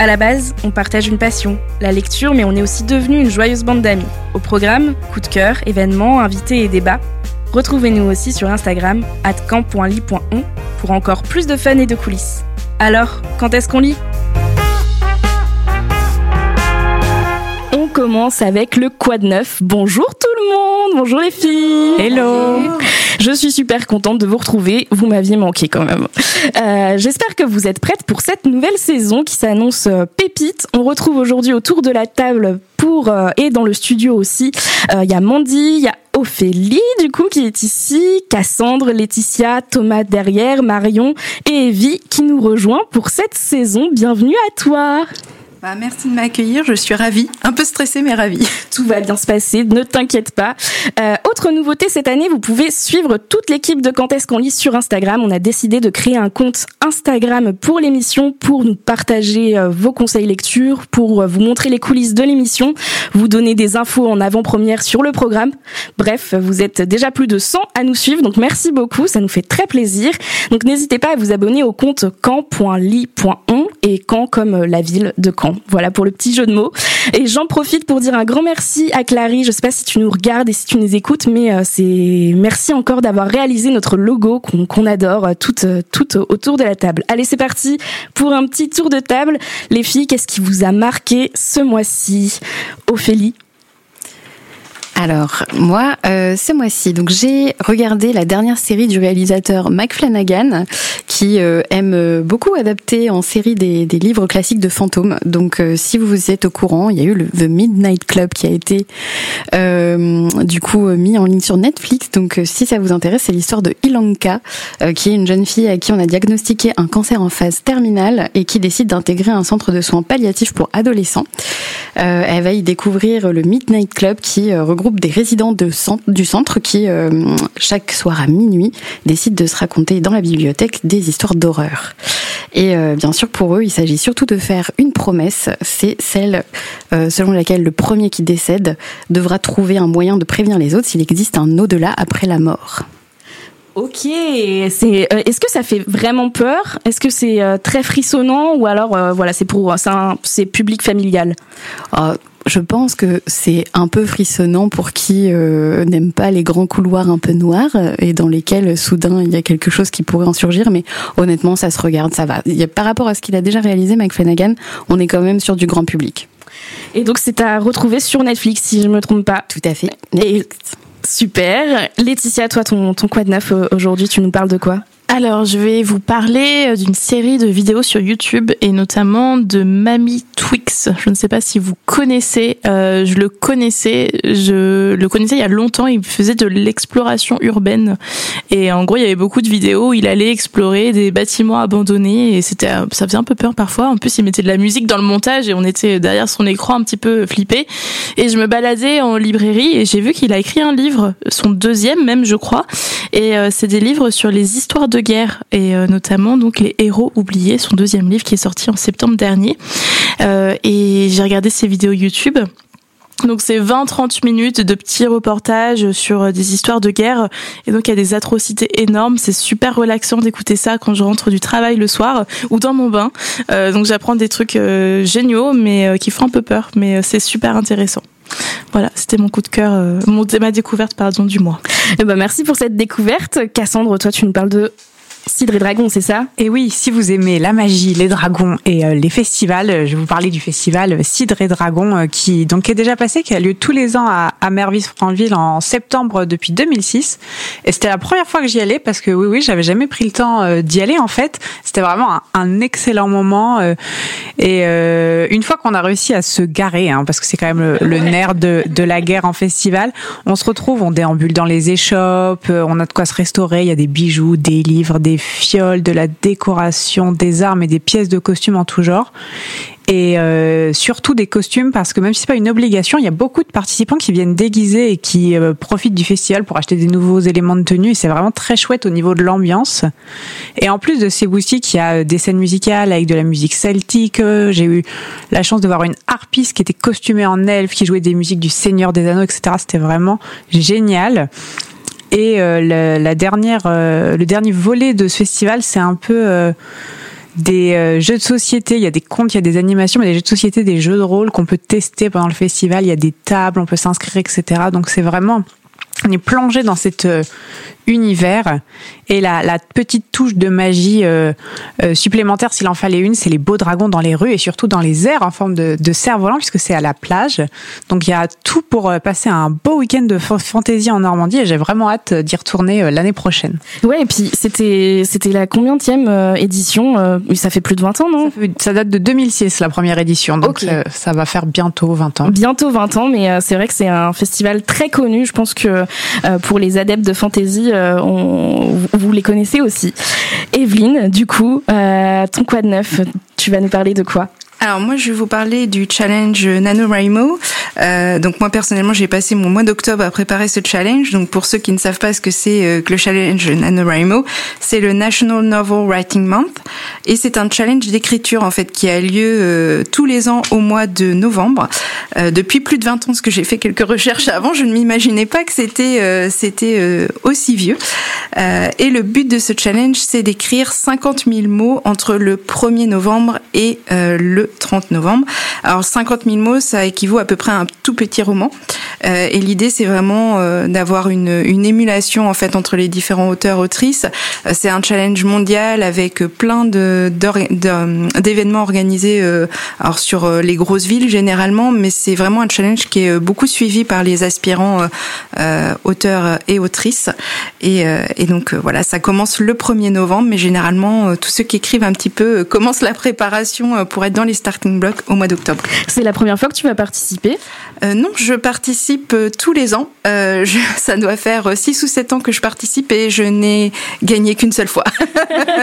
À la base, on partage une passion, la lecture, mais on est aussi devenu une joyeuse bande d'amis. Au programme, coup de cœur, événements, invités et débats. Retrouvez-nous aussi sur Instagram, camp.ly.on, pour encore plus de fun et de coulisses. Alors, quand est-ce qu'on lit? Avec le Quad Neuf. Bonjour tout le monde, bonjour les filles. Hello. Je suis super contente de vous retrouver. Vous m'aviez manqué quand même. Euh, J'espère que vous êtes prêtes pour cette nouvelle saison qui s'annonce euh, pépite. On retrouve aujourd'hui autour de la table pour euh, et dans le studio aussi. Il y a Mandy, il y a Ophélie du coup qui est ici, Cassandre, Laetitia, Thomas derrière, Marion et Evie qui nous rejoint pour cette saison. Bienvenue à toi. Bah, merci de m'accueillir, je suis ravie. Un peu stressée, mais ravie. Tout va bien se passer, ne t'inquiète pas. Euh, autre nouveauté cette année, vous pouvez suivre toute l'équipe de Quand est-ce qu'on lit sur Instagram. On a décidé de créer un compte Instagram pour l'émission, pour nous partager euh, vos conseils lecture, pour euh, vous montrer les coulisses de l'émission, vous donner des infos en avant-première sur le programme. Bref, vous êtes déjà plus de 100 à nous suivre, donc merci beaucoup, ça nous fait très plaisir. Donc n'hésitez pas à vous abonner au compte camp.ly.on et Caen comme euh, la ville de Caen. Voilà pour le petit jeu de mots. Et j'en profite pour dire un grand merci à Clary. Je sais pas si tu nous regardes et si tu nous écoutes, mais euh, c'est merci encore d'avoir réalisé notre logo qu'on adore euh, tout, euh, tout autour de la table. Allez, c'est parti pour un petit tour de table. Les filles, qu'est-ce qui vous a marqué ce mois-ci? Ophélie Alors, moi, euh, ce mois-ci, donc j'ai regardé la dernière série du réalisateur Mike Flanagan, qui euh, aime beaucoup adapter en série des, des livres classiques de fantômes. Donc, euh, si vous êtes au courant, il y a eu le The Midnight Club qui a été euh, du coup mis en ligne sur Netflix. Donc, euh, si ça vous intéresse, c'est l'histoire de Ilanka, euh, qui est une jeune fille à qui on a diagnostiqué un cancer en phase terminale et qui décide d'intégrer un centre de soins palliatifs pour adolescents. Euh, elle va y découvrir le Midnight Club qui euh, regroupe des résidents de centre, du centre qui, euh, chaque soir à minuit, décident de se raconter dans la bibliothèque des histoires d'horreur. Et euh, bien sûr, pour eux, il s'agit surtout de faire une promesse, c'est celle euh, selon laquelle le premier qui décède devra trouver un moyen de prévenir les autres s'il existe un au-delà après la mort. Ok, c'est. euh, Est-ce que ça fait vraiment peur? Est-ce que c'est euh, très frissonnant ou alors euh, voilà, c'est pour c'est public familial? Je pense que c'est un peu frissonnant pour qui euh, n'aime pas les grands couloirs un peu noirs et dans lesquels soudain il y a quelque chose qui pourrait en surgir, mais honnêtement ça se regarde, ça va. Il y a, par rapport à ce qu'il a déjà réalisé, Mike Flanagan, on est quand même sur du grand public. Et donc c'est à retrouver sur Netflix si je me trompe pas. Tout à fait. Et super. Laetitia, toi ton ton quoi de neuf euh, aujourd'hui Tu nous parles de quoi? Alors, je vais vous parler euh, d'une série de vidéos sur YouTube et notamment de Mamie Twix. Je ne sais pas si vous connaissez. euh, je le connaissais. Je le connaissais il y a longtemps. Il faisait de l'exploration urbaine et en gros, il y avait beaucoup de vidéos. où Il allait explorer des bâtiments abandonnés et c'était, euh, ça faisait un peu peur parfois. En plus, il mettait de la musique dans le montage et on était derrière son écran un petit peu flippé. Et je me baladais en librairie et j'ai vu qu'il a écrit un livre, son deuxième même, je crois. Et euh, c'est des livres sur les histoires guerre et euh, notamment donc les héros oubliés, son deuxième livre qui est sorti en septembre dernier. Euh, et j'ai regardé ses vidéos YouTube. Donc c'est 20-30 minutes de petits reportages sur euh, des histoires de guerre et donc il y a des atrocités énormes. C'est super relaxant d'écouter ça quand je rentre du travail le soir ou dans mon bain. Donc j'apprends des trucs géniaux mais qui font un peu peur, mais c'est super intéressant. Voilà, c'était mon coup de cœur, mon, ma découverte pardon du mois. Eh ben merci pour cette découverte. Cassandre, toi tu nous parles de Cidre et Dragon, c'est ça? Et oui, si vous aimez la magie, les dragons et euh, les festivals, euh, je vais vous parler du festival Cidre et Dragon euh, qui donc est déjà passé, qui a lieu tous les ans à, à Mervis-Franville en septembre depuis 2006. Et c'était la première fois que j'y allais parce que oui, oui, j'avais jamais pris le temps euh, d'y aller en fait. C'était vraiment un, un excellent moment. et une fois qu'on a réussi à se garer, hein, parce que c'est quand même le, le nerf de, de la guerre en festival, on se retrouve, on déambule dans les échoppes, on a de quoi se restaurer, il y a des bijoux, des livres, des des fioles, de la décoration, des armes et des pièces de costumes en tout genre et euh, surtout des costumes parce que même si c'est pas une obligation, il y a beaucoup de participants qui viennent déguisés et qui euh, profitent du festival pour acheter des nouveaux éléments de tenue et c'est vraiment très chouette au niveau de l'ambiance. Et en plus de ces boutiques, il y a euh, des scènes musicales avec de la musique celtique. J'ai eu la chance de voir une harpiste qui était costumée en elfe, qui jouait des musiques du Seigneur des Anneaux, etc. C'était vraiment génial. Et la, la, dernière, le dernier volet de ce festival, c'est un peu des euh, jeux de société, il y a des contes, il y a des animations, mais des jeux de société, des jeux de rôle qu'on peut tester pendant le festival, il y a des tables, on peut s'inscrire, etc. Donc c'est vraiment, on est plongé dans cette euh, univers. Et la, la petite touche de magie euh, euh, supplémentaire, s'il en fallait une, c'est les beaux dragons dans les rues et surtout dans les airs en forme de, de cerf-volant, puisque c'est à la plage. Donc il y a tout pour euh, passer un beau week-end de fantaisie en Normandie et j'ai vraiment hâte d'y retourner l'année prochaine. Ouais, et puis c'était c'était la combienième édition Ça fait plus de 20 ans, non? Ça, date de 2006, la première édition. Donc ça va faire bientôt 20 ans. Bientôt 20 ans, mais c'est vrai que c'est un festival très connu. Je pense que pour les adeptes de fantaisie, euh, on, vous les connaissez aussi. Evelyne, du coup, euh, ton quoi de neuf? Tu vas nous parler de quoi? Alors moi, je vais vous parler du challenge NaNoWriMo. Euh, donc moi personnellement, j'ai passé mon mois d'octobre à préparer ce challenge. Donc pour ceux qui ne savent pas ce que c'est euh, que le challenge NaNoWriMo, c'est le National Novel Writing Month et c'est un challenge d'écriture en fait qui a lieu euh, tous les ans au mois de novembre. Euh, depuis plus de 20 ans, ce que j'ai fait quelques recherches avant, je ne m'imaginais pas que c'était c'était aussi vieux. et le but de ce challenge, c'est d'écrire 50 000 mots entre le 1er novembre et le 30 novembre. Alors 50 000 mots, ça équivaut à peu près à un tout petit roman. Euh, et l'idée, c'est vraiment euh, d'avoir une, émulation en fait entre les différents auteurs autrices. Euh, c'est un challenge mondial avec plein d'événements organisés alors sur les grosses villes généralement, mais c'est vraiment un challenge qui est beaucoup suivi par les aspirants auteurs et autrices. Et, et donc voilà, ça commence le 1er novembre, mais généralement tous ceux qui écrivent un petit peu commencent la préparation pour être dans les starting blocks au mois d'octobre. C'est la première fois que tu vas participer? Euh, Non, je participe euh, tous les ans. Euh, je, ça doit faire 6 ou 7 ans que je participe et je n'ai gagné qu'une seule fois.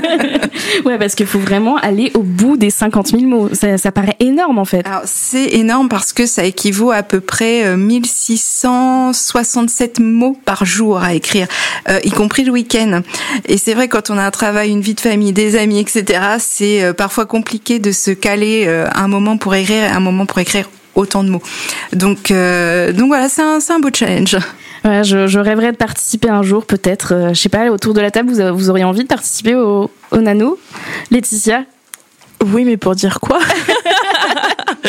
ouais, parce qu'il faut vraiment aller au bout des 50 000 mots. Ça, ça paraît énorme en fait. C'est énorme parce que ça équivaut à peu près 1667 mots par jour à écrire, euh, y compris le week-end. Et c'est vrai quand on a un travail, une vie de famille, des amis, etc. C'est parfois compliqué de se caler un moment pour écrire, un moment pour écrire autant de mots. Donc, euh, donc voilà, c'est un, un beau challenge. Ouais, je, je, rêverais de participer un jour, peut-être. Euh, je sais pas, autour de la table, vous, vous auriez envie de participer au, au Nano? Laetitia? Oui, mais pour dire quoi?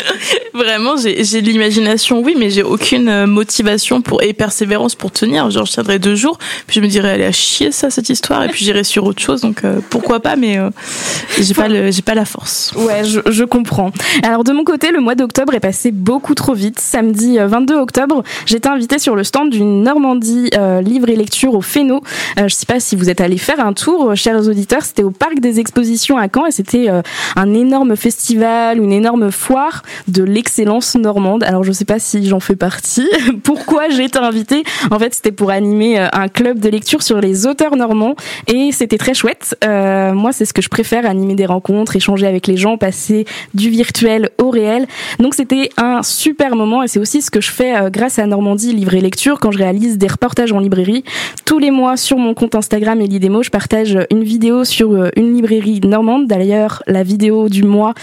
Vraiment, j'ai l'imagination, oui, mais j'ai aucune euh, motivation pour et persévérance pour tenir. Genre, je tiendrai deux jours, puis je me dirais, allez à chier ça, cette histoire, et puis j'irai sur autre chose. Donc, euh, pourquoi pas, mais euh, j'ai pas le, j'ai pas la force. Ouais, je, je, comprends. Alors, de mon côté, le mois d'octobre est passé beaucoup trop vite. Samedi 22 octobre, j'étais invitée sur le stand d'une Normandie livre et lecture au Féno. je sais pas si vous êtes allés faire un tour, chers auditeurs. C'était au parc des expositions à Caen et c'était un énorme festival, une énorme foire de l'excellence normande. Alors je sais pas si j'en fais partie. Pourquoi j'ai été invitée? En fait, c'était pour animer euh, un club de lecture sur les auteurs normands et c'était très chouette. Euh, moi, c'est ce que je préfère animer des rencontres, échanger avec les gens, passer du virtuel au réel. Donc c'était un super moment et c'est aussi ce que je fais euh, grâce à Normandie Livre et Lecture quand je réalise des reportages en librairie. Tous les mois sur mon compte Instagram Elidemo, je partage une vidéo sur une librairie normande. D'ailleurs, la vidéo du mois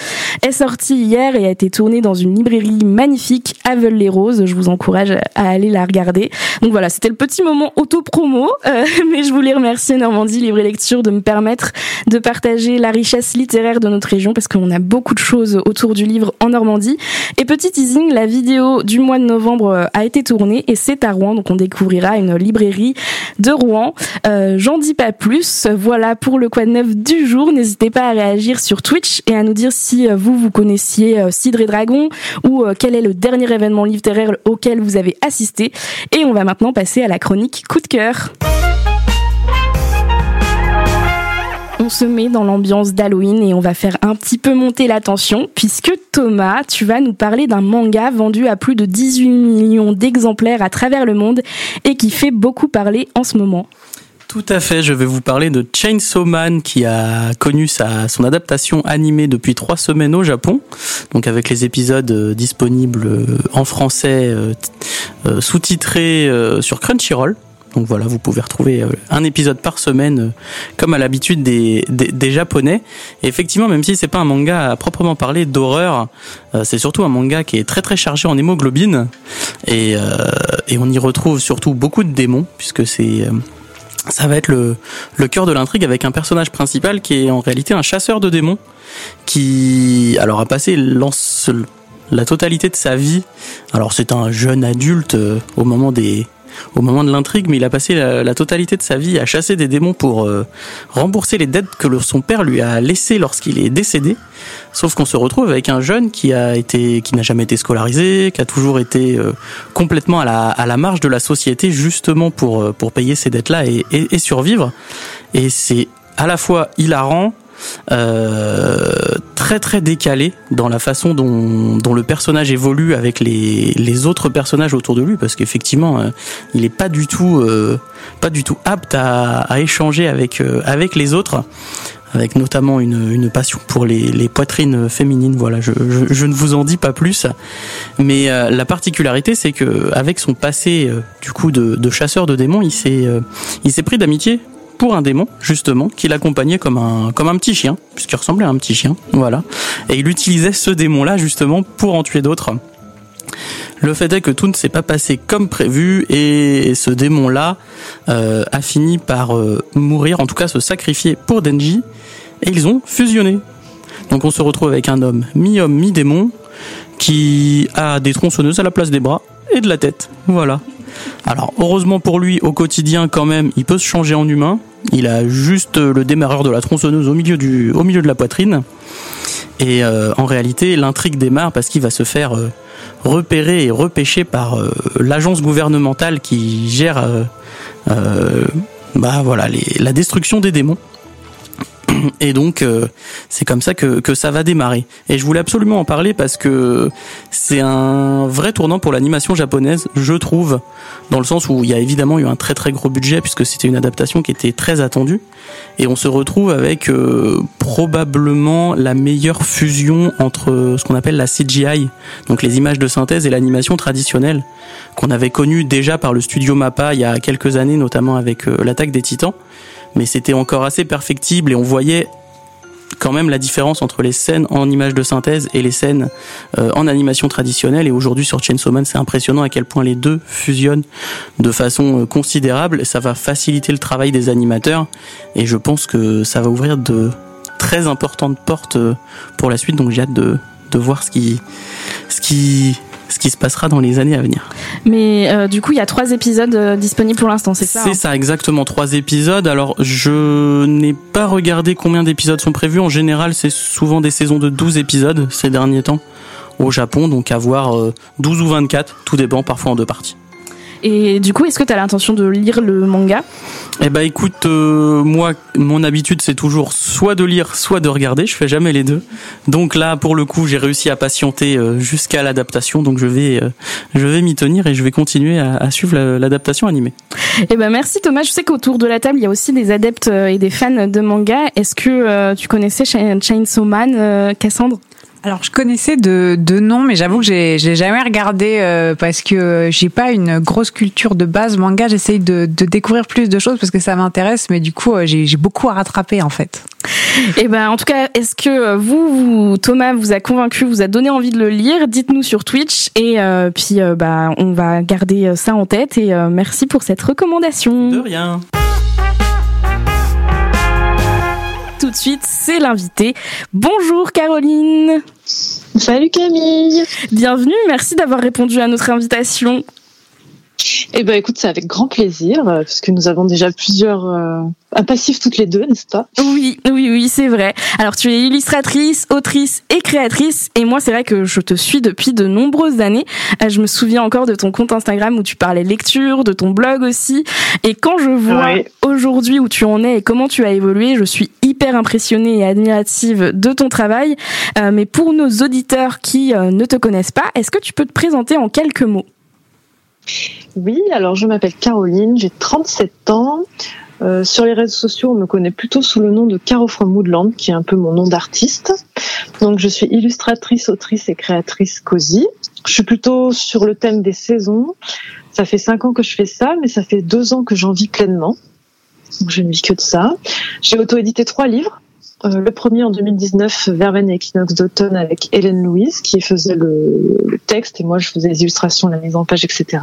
est sortie hier et a été tournée dans une librairie magnifique à les roses Je vous encourage à aller la regarder. Donc voilà, c'était le petit moment auto-promo, euh, mais je voulais remercier Normandie Livre et Lecture de me permettre de partager la richesse littéraire de notre région parce qu'on a beaucoup de choses autour du livre en Normandie. Et petit teasing, la vidéo du mois de novembre euh, a été tournée et c'est à Rouen, donc on découvrira une librairie de Rouen. Euh, J'en dis pas plus. Voilà pour le de neuf du jour. N'hésitez pas à réagir sur Twitch et à nous dire si euh, vous connaissiez Cidre et Dragon ou euh, quel est le dernier événement littéraire auquel vous avez assisté. Et on va maintenant passer à la chronique coup de cœur. on se met dans l'ambiance d'Halloween et on va faire un petit peu monter la tension puisque Thomas, tu vas nous parler d'un manga vendu à plus de 18 millions d'exemplaires à travers le monde et qui fait beaucoup parler en ce moment. Tout à fait, je vais vous parler de Chainsaw Man qui a connu sa, son adaptation animée depuis trois semaines au Japon, donc avec les épisodes euh, disponibles euh, en français euh, sous-titrés sur Crunchyroll. Donc voilà, vous pouvez retrouver un épisode par semaine, comme à l'habitude des, des, japonais. Et effectivement, même si c'est pas un manga à proprement parler d'horreur, c'est surtout un manga qui est très très chargé en hémoglobine et, et on y retrouve surtout beaucoup de démons puisque c'est ça va être le, le cœur de l'intrigue avec un personnage principal qui est en réalité un chasseur de démons qui alors a passé la totalité de sa vie. Alors c'est un jeune adulte euh, au moment des au moment de l'intrigue, mais il a passé la, totalité de sa vie à chasser des démons pour euh, rembourser les dettes que son père lui a laissées lorsqu'il est décédé. Sauf qu'on se retrouve avec un jeune qui a été, qui n'a jamais été scolarisé, qui a toujours été euh, complètement à la, à la marge de la société justement pour euh, pour payer ces dettes-là et, et, et survivre. Et c'est à la fois hilarant, très très décalé dans la façon dont, le personnage évolue avec les, autres personnages autour de lui parce qu'effectivement euh, il est pas du tout euh, pas du tout apte à, échanger avec les autres avec notamment une, passion pour les, poitrines féminines. Voilà, je, ne vous en dis pas plus, mais la particularité, c'est que avec son passé du coup de, chasseur de démons, il s'est pris d'amitié pour un démon justement qui l'accompagnait comme un comme un petit chien puisqu'il ressemblait à un petit chien voilà. Et il utilisait ce démon là justement pour en tuer d'autres. Le fait est que tout ne s'est pas passé comme prévu et ce démon là euh, a fini par euh, mourir en tout cas se sacrifier pour Denji et ils ont fusionné. Donc on se retrouve avec un homme mi-homme mi-démon qui a des tronçonneuses à la place des bras et de la tête voilà. Alors heureusement pour lui, au quotidien quand même, il peut se changer en humain. Il a juste le démarreur de la tronçonneuse au milieu, de la poitrine. Et euh, en réalité, l'intrigue démarre parce qu'il va se faire euh, repérer et repêcher par euh, l'agence gouvernementale qui gère bah voilà la destruction des démons. Et donc, euh, c'est comme ça que, que ça va démarrer. Et je voulais absolument en parler parce que c'est un vrai tournant pour l'animation japonaise, je trouve, dans le sens où il y a évidemment eu un très très gros budget puisque c'était une adaptation qui était très attendue. Et on se retrouve avec euh, probablement la meilleure fusion entre ce qu'on appelle la CGI, donc les images de synthèse, et l'animation traditionnelle qu'on avait connue déjà par le studio Mappa il y a quelques années, notamment avec euh, l'attaque des Titans mais c'était encore assez perfectible et on voyait quand même la différence entre les scènes en images de synthèse et les scènes euh, en animation traditionnelle. Et aujourd'hui sur Chainsaw Man, c'est impressionnant à quel point les deux fusionnent de façon euh, considérable. Ça va faciliter le travail des animateurs. Et je pense que ça va ouvrir de très importantes portes euh, pour la suite. Donc j'ai hâte de, de voir ce qui, ce qui ce qui se passera dans les années à venir. Mais euh, du coup, il y a trois épisodes euh, disponibles pour l'instant, c'est ça C'est hein ça, exactement, trois épisodes. Alors, je n'ai pas regardé combien d'épisodes sont prévus. En général, c'est souvent des saisons de 12 épisodes ces derniers temps au Japon, donc à voir 12 euh, ou 24, tout dépend, parfois en deux parties. Et du coup, est-ce que tu as l'intention de lire le manga? Eh ben écoute, euh, moi, mon habitude, c'est toujours soit de lire, soit de regarder. Je fais jamais les deux. Donc là, pour le coup, j'ai réussi à patienter euh, jusqu'à l'adaptation. Donc je vais, euh, je vais m'y tenir et je vais continuer à, à suivre l'adaptation animée. Eh ben merci Thomas. Je sais qu'autour de la table, il y a aussi des adeptes et des fans de manga. Est-ce que tu connaissais Chainsaw Man, Cassandre? Alors je connaissais de, de noms, mais j'avoue que j'ai j'ai jamais regardé euh, parce que j'ai pas une grosse culture de base manga. J'essaye de, de découvrir plus de choses parce que ça m'intéresse, mais du coup euh, j'ai j'ai beaucoup à rattraper en fait. Et eh ben en tout cas, est-ce que euh, vous, vous, Thomas vous a convaincu, vous a donné envie de le lire? Dites-nous sur Twitch et puis bah on va garder ça en tête et merci pour cette recommandation. De rien. Tout de suite, c'est l'invité. Bonjour Caroline. Salut Camille. Bienvenue, merci d'avoir répondu à notre invitation. Eh ben écoute, c'est avec grand plaisir, euh, puisque nous avons déjà plusieurs euh, un passif toutes les deux, n'est-ce pas? Oui, oui, oui, c'est vrai. Alors tu es illustratrice, autrice et créatrice, et moi c'est vrai que je te suis depuis de nombreuses années. Euh, je me souviens encore de ton compte Instagram où tu parlais lecture, de ton blog aussi, et quand je vois aujourd'hui où tu en es et comment tu as évolué, je suis hyper impressionnée et admirative de ton travail. mais pour nos auditeurs qui ne te connaissent pas, est-ce que tu peux te présenter en quelques mots? Oui, alors je m'appelle Caroline, j'ai 37 ans. Euh, sur les réseaux sociaux, on me connaît plutôt sous le nom de Caro from Woodland, qui est un peu mon nom d'artiste. Donc, je suis illustratrice, autrice et créatrice cosy. Je suis plutôt sur le thème des saisons. Ça fait cinq ans que je fais ça, mais ça fait deux ans que j'en vis pleinement. Donc, je ne vis que de ça. J'ai auto-édité trois livres. Euh, le premier en 2019, Verveine et Equinox d'automne avec Hélène Louise qui faisait le, le, texte et moi je faisais les illustrations, la mise en page, etc.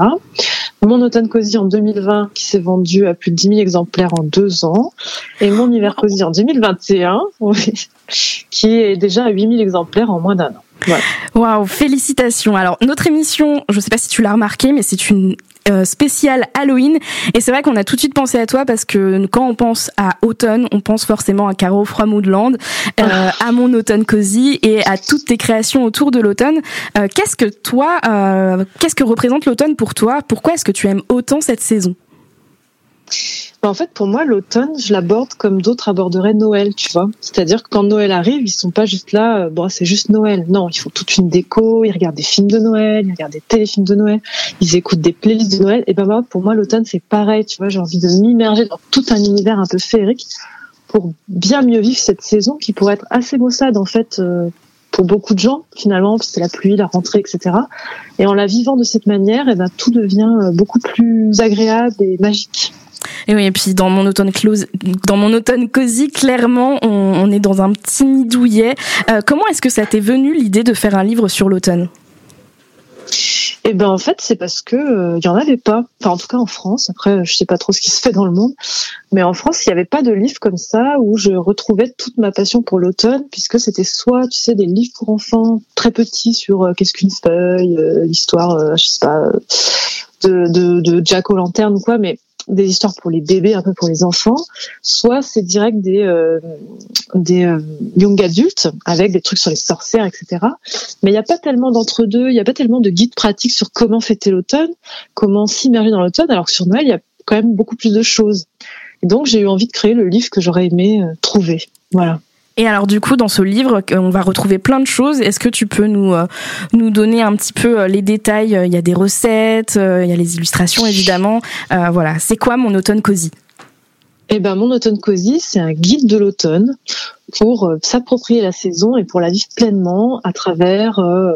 Mon automne cosy en 2020 qui s'est vendu à plus de 10 000 exemplaires en deux ans et mon hiver cosy en 2021 qui est déjà à 8 000 exemplaires en moins d'un an. Waouh, félicitations. Alors notre émission, je ne sais pas si tu l'as remarqué, mais c'est une euh, spécial Halloween. Et c'est vrai qu'on a tout de suite pensé à toi parce que quand on pense à automne, on pense forcément à Caro From Woodland, euh, à mon automne cosy et à toutes tes créations autour de l'automne. Euh, qu'est-ce que toi, euh, qu'est-ce que représente l'automne pour toi? Pourquoi est-ce que tu aimes autant cette saison? En fait, pour moi, l'automne, je l'aborde comme d'autres aborderaient Noël, tu vois. C'est-à-dire que quand Noël arrive, ils sont pas juste là, euh, bon, c'est juste Noël. Non, ils font toute une déco, ils regardent des films de Noël, ils regardent des téléfilms de Noël, ils écoutent des playlists de Noël. Et ben moi, pour moi, l'automne, c'est pareil, tu vois. J'ai envie de m'immerger dans tout un univers un peu féerique pour bien mieux vivre cette saison qui pourrait être assez maussade, en fait, euh, pour beaucoup de gens, finalement, c'est la pluie, la rentrée, etc. Et en la vivant de cette manière, ben, tout devient euh, beaucoup plus agréable et magique. Et oui, et puis dans mon automne close, dans mon automne cosy, clairement, on, on est dans un petit nid douillet. Euh, comment est-ce que ça t'est venu l'idée de faire un livre sur l'automne? Eh ben en fait c'est parce que il euh, y en avait pas. Enfin en tout cas en France. Après je sais pas trop ce qui se fait dans le monde, mais en France il y avait pas de livre comme ça où je retrouvais toute ma passion pour l'automne puisque c'était soit tu sais des livres pour enfants très petits sur euh, qu'est-ce qu'une feuille, euh, l'histoire je sais pas de, de, de Jack O'Lantern ou quoi, mais des histoires pour les bébés, un peu pour les enfants, soit c'est direct des euh, des euh, young adultes avec des trucs sur les sorcières, etc. Mais il n'y a pas tellement d'entre deux, il n'y a pas tellement de guides pratiques sur comment fêter l'automne, comment s'immerger dans l'automne, alors que sur Noël il y a quand même beaucoup plus de choses. Et donc j'ai eu envie de créer le livre que j'aurais aimé euh, trouver. Voilà. Et alors du coup, dans ce livre, on va retrouver plein de choses. Est-ce que tu peux nous euh, nous donner un petit peu euh, les détails? Il y a des recettes, euh, il y a les illustrations évidemment. Euh, voilà, c'est quoi mon automne cosy? Eh ben, mon automne cosy, c'est un guide de l'automne pour s'approprier la saison et pour la vivre pleinement à travers euh,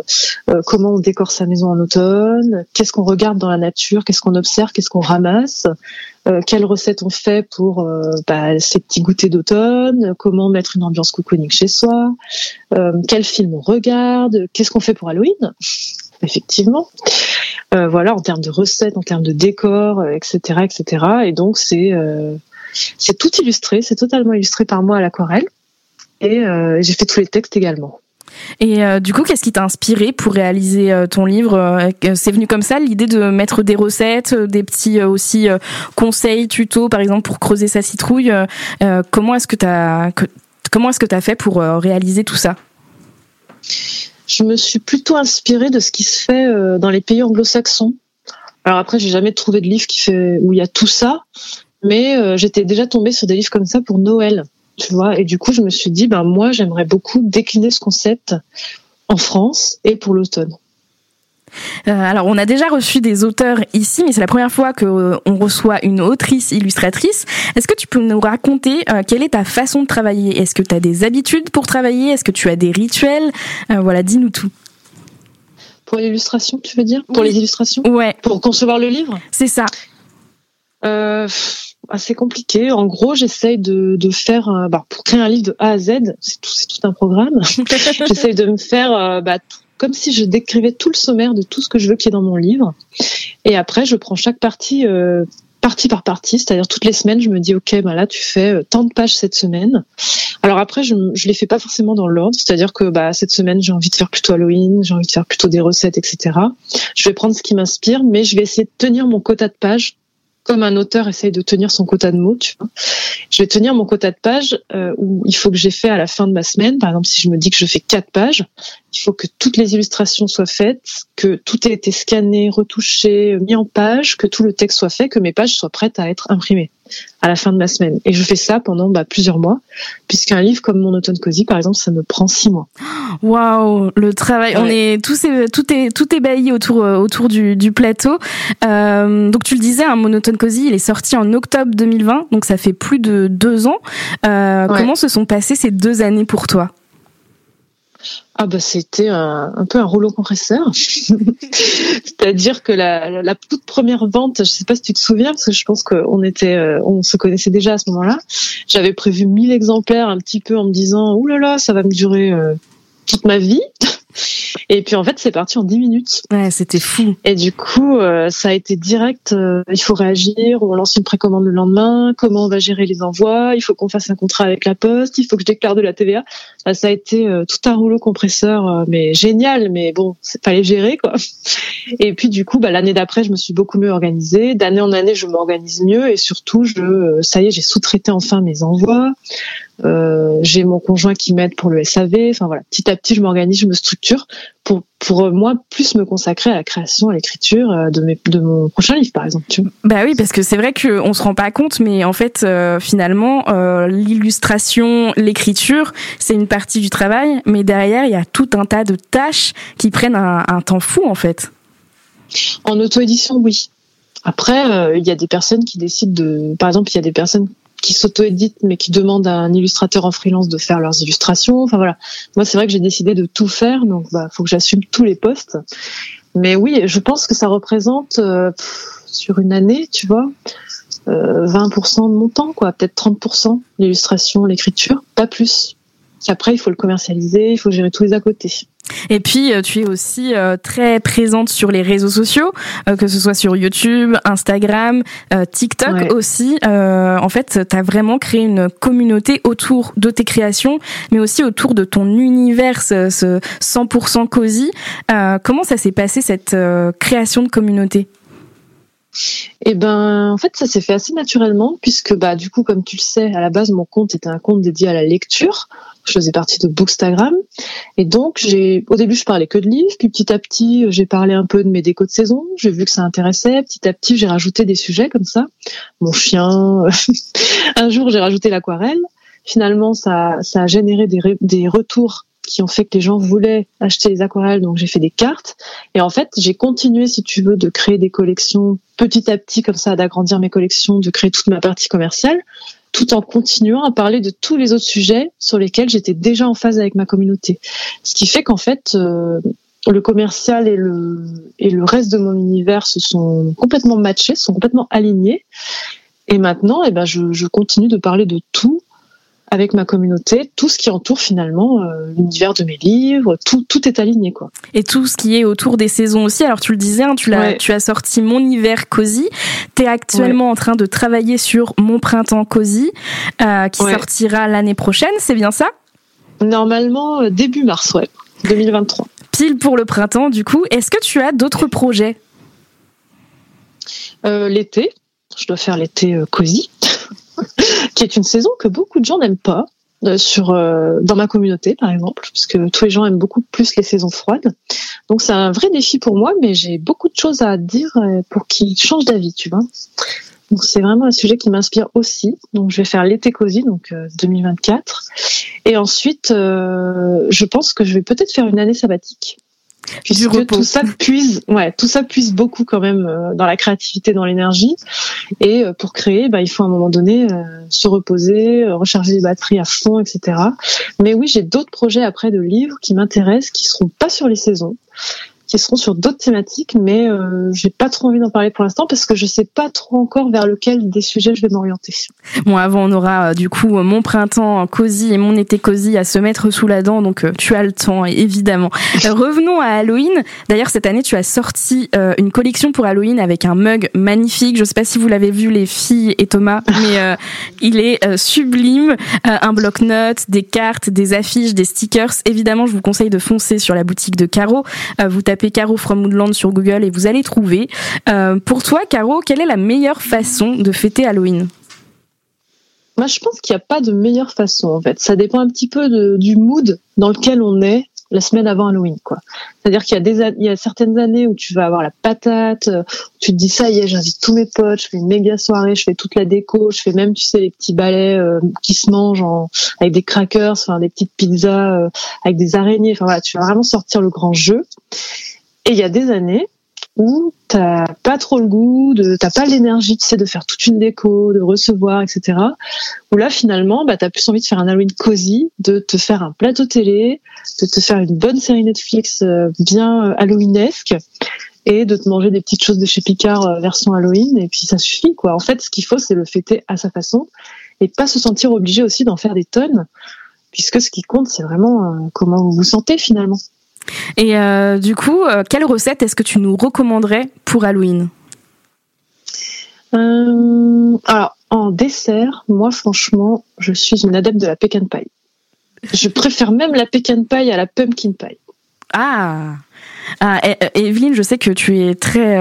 euh, comment on décore sa maison en automne, qu'est-ce qu'on regarde dans la nature, qu'est-ce qu'on observe, qu'est-ce qu'on ramasse, euh, quelles recettes on fait pour bah, ces petits goûters d'automne, comment mettre une ambiance cocooning chez soi, quel film on regarde, qu'est-ce qu'on fait pour Halloween, effectivement. voilà, en termes de recettes, en termes de décor, etc., etc. Et donc c'est c'est tout illustré, c'est totalement illustré par moi à l'aquarelle. Et euh, j'ai fait tous les textes également. Et euh, du coup, qu'est-ce qui t'a inspiré pour réaliser euh, ton livre euh, C'est venu comme ça l'idée de mettre des recettes, des petits aussi conseils, tutos, par exemple pour creuser sa citrouille. comment est-ce que t'as fait pour réaliser tout ça? Je me suis plutôt inspirée de ce qui se fait dans les pays anglo-saxons. Alors après, j'ai jamais trouvé de livre qui fait où il y a tout ça, mais j'étais déjà tombée sur des livres comme ça pour Noël, tu vois. Et du coup, je me suis dit, ben moi, j'aimerais beaucoup décliner ce concept en France et pour l'automne. Euh, alors, on a déjà reçu des auteurs ici, mais c'est la première fois que euh, on reçoit une autrice illustratrice. Est-ce que tu peux nous raconter euh, quelle est ta façon de travailler? Est-ce que tu as des habitudes pour travailler? Est-ce que tu as des rituels? Euh, Voilà, dis-nous tout. Pour l'illustration, tu veux dire? Pour Oui. les illustrations? Ouais, Pour concevoir le livre? C'est ça. euh, assez compliqué. En gros, j'essaye de, de faire, euh, bah, pour créer un livre de A à Z, c'est tout, tout un programme. j'essaye de me faire, euh, bah, comme si je décrivais tout le sommaire de tout ce que je veux qu'il y ait dans mon livre. Et après, je prends chaque partie, euh, partie par partie, c'est-à-dire toutes les semaines, je me dis, ok, bah là, tu fais euh, tant de pages cette semaine. Alors après, je, je les fais pas forcément dans l'ordre, c'est-à-dire que bah, cette semaine, j'ai envie de faire plutôt Halloween, j'ai envie de faire plutôt des recettes, etc. Je vais prendre ce qui m'inspire, mais je vais essayer de tenir mon quota de pages comme un auteur essaye de tenir son quota de mots, tu vois. Je vais tenir mon quota de pages euh, où il faut que j'ai fait à la fin de ma semaine. Par exemple, si je me dis que je fais quatre pages, il faut que toutes les illustrations soient faites, que tout ait été scanné, retouché, mis en page, que tout le texte soit fait, que mes pages soient prêtes à être imprimées. À la fin de ma semaine. Et je fais ça pendant bah, plusieurs mois, puisqu'un livre comme Mon automne cosy, par exemple, ça me prend six mois. Waouh, le travail. On est tous tout est tout ébahi autour euh, autour du, du plateau. Euh, donc tu le disais, un Mon automne cosy, il est sorti en octobre 2020, donc ça fait plus de deux ans. Euh, Comment se sont passées ces deux années pour toi? Ah bah c'était un, peu un rouleau compresseur. C'est-à-dire que la, toute première vente, je sais pas si tu te souviens, parce que je pense qu'on était, euh, on se connaissait déjà à ce moment-là. J'avais prévu 1000 exemplaires un petit peu en me disant, ouh là là, ça va me durer euh, toute ma vie. Et puis en fait, c'est parti en 10 minutes. Ouais, c'était fou. Et du coup, euh, ça a été direct. Euh, il faut réagir. On lance une précommande le lendemain. Comment on va gérer les envois Il faut qu'on fasse un contrat avec la Poste. Il faut que je déclare de la TVA. ça a été euh, tout un rouleau compresseur, mais génial. Mais bon, fallait gérer quoi. Et puis du coup, bah, l'année d'après, je me suis beaucoup mieux organisée. D'année en année, je m'organise mieux et surtout, je, ça y est, j'ai sous-traité enfin mes envois. Euh, j'ai mon conjoint qui m'aide pour le SAV. Enfin voilà, petit à petit, je m'organise, je me structure pour pour euh, moi plus me consacrer à la création, à l'écriture euh, de mes de mon prochain livre, par exemple. Tu vois. Bah oui, parce que c'est vrai qu'on se rend pas compte, mais en fait, finalement, l'illustration, l'écriture, c'est une partie du travail, mais derrière, il y a tout un tas de tâches qui prennent un, un temps fou, en fait. En auto-édition, oui. Après, il y a des personnes qui décident de, par exemple, il y a des personnes qui s'auto-éditent mais qui demandent à un illustrateur en freelance de faire leurs illustrations. Enfin voilà. Moi, c'est vrai que j'ai décidé de tout faire, donc bah faut que j'assume tous les postes. Mais oui, je pense que ça représente euh, sur une année, tu vois, euh, 20% de mon temps, quoi, peut-être 30% l'illustration, l'écriture, pas plus. Après, il faut le commercialiser, il faut gérer tous les à côté. Et puis, euh, tu es aussi euh, très présente sur les réseaux sociaux, euh, que ce soit sur YouTube, Instagram, TikTok aussi. en fait, tu as vraiment créé une communauté autour de tes créations, mais aussi autour de ton univers, ce 100% cosy. comment ça s'est passé, cette création de communauté? Eh ben, en fait, ça s'est fait assez naturellement puisque, bah, du coup, comme tu le sais, à la base, mon compte était un compte dédié à la lecture je faisais partie de Bookstagram. Et donc, j'ai, au début, je parlais que de livres, puis petit à petit, j'ai parlé un peu de mes décos de saison. J'ai vu que ça intéressait. Petit à petit, j'ai rajouté des sujets comme ça. Mon chien. un jour, j'ai rajouté l'aquarelle. Finalement, ça, ça a généré des, des retours qui ont fait que les gens voulaient acheter les aquarelles, donc j'ai fait des cartes. Et en fait, j'ai continué, si tu veux, de créer des collections petit à petit, comme ça, d'agrandir mes collections, de créer toute ma partie commerciale tout en continuant à parler de tous les autres sujets sur lesquels j'étais déjà en phase avec ma communauté. Ce qui fait qu'en fait, euh, le commercial et le, et le reste de mon univers se sont complètement matchés, sont complètement alignés. Et maintenant, eh ben, je, je continue de parler de tout avec ma communauté, tout ce qui entoure finalement euh, l'univers de mes livres, tout, tout est aligné quoi. Et tout ce qui est autour des saisons aussi. Alors tu le disais, hein, tu l'as, tu as sorti Mon hiver cosy. Tu es actuellement en train de travailler sur Mon printemps cosy, euh, qui sortira l'année prochaine. C'est bien ça? Normalement euh, début mars, ouais, 2023. Pile pour le printemps, du coup. Est-ce que tu as d'autres projets? L'été, je dois faire l'été cosy. qui est une saison que beaucoup de gens n'aiment pas. Euh, sur euh, dans ma communauté par exemple puisque tous les gens aiment beaucoup plus les saisons froides. Donc c'est un vrai défi pour moi mais j'ai beaucoup de choses à dire euh, pour qu'ils changent d'avis tu vois. Donc c'est vraiment un sujet qui m'inspire aussi. Donc je vais faire l'été cosy donc 2024 et ensuite je pense que je vais peut-être faire une année sabbatique puisque tout ça puise, ouais, tout ça puise beaucoup quand même euh, dans la créativité, dans l'énergie. Et euh, pour créer, bah, il faut à un moment donné euh, se reposer, recharger les batteries à fond, etc. Mais oui, j'ai d'autres projets après de livres qui m'intéressent, qui seront pas sur les saisons, qui seront sur d'autres thématiques, mais euh, j'ai pas trop envie d'en parler pour l'instant parce que je sais pas trop encore vers lequel des sujets je vais m'orienter. Bon, avant on aura euh, du coup mon printemps cosy et mon été cosy à se mettre sous la dent, donc euh, tu as le temps évidemment. revenons à Halloween. D'ailleurs cette année tu as sorti une collection pour Halloween avec un mug magnifique. Je sais pas si vous l'avez vu les filles et Thomas, mais il est sublime. un bloc-notes, des cartes, des affiches, des stickers. Évidemment, je vous conseille de foncer sur la boutique de Caro. vous tapez Caro from Woodland sur Google et vous allez trouver. Euh, pour toi, Caro, quelle est la meilleure façon de fêter Halloween? Moi, je pense qu'il n'y a pas de meilleure façon, en fait. Ça dépend un petit peu du mood dans lequel on est la semaine avant Halloween, quoi. C'est-à-dire qu'il y a y a certaines années où tu vas avoir la patate, euh, tu te dis ça y est, j'invite tous mes potes, je fais une méga soirée, je fais toute la déco, je fais même, tu sais, les petits balais euh, qui se mangent en, avec des crackers, enfin des petites pizzas avec des araignées. Enfin voilà, tu vas vraiment sortir le grand jeu. Et il y a des années où t'as pas trop le goût, de t'as pas l'énergie, tu sais, de faire toute une déco, de recevoir, etc. Où là finalement, bah t'as plus envie de faire un Halloween cosy, de te faire un plateau télé, de te faire une bonne série Netflix euh, bien euh, Halloweenesque et de te manger des petites choses de chez Picard euh, version Halloween et puis ça suffit quoi. En fait, ce qu'il faut c'est le fêter à sa façon et pas se sentir obligé aussi d'en faire des tonnes puisque ce qui compte c'est vraiment comment vous vous sentez finalement. Et euh, du coup, euh, quelle recette est-ce que tu nous recommanderais pour Halloween? Euh, Alors, en dessert, moi, franchement, je suis une adepte de la pecan pie. Je préfère même la pecan pie à la pumpkin pie. Ah, ah Evelyne, je sais que tu es très,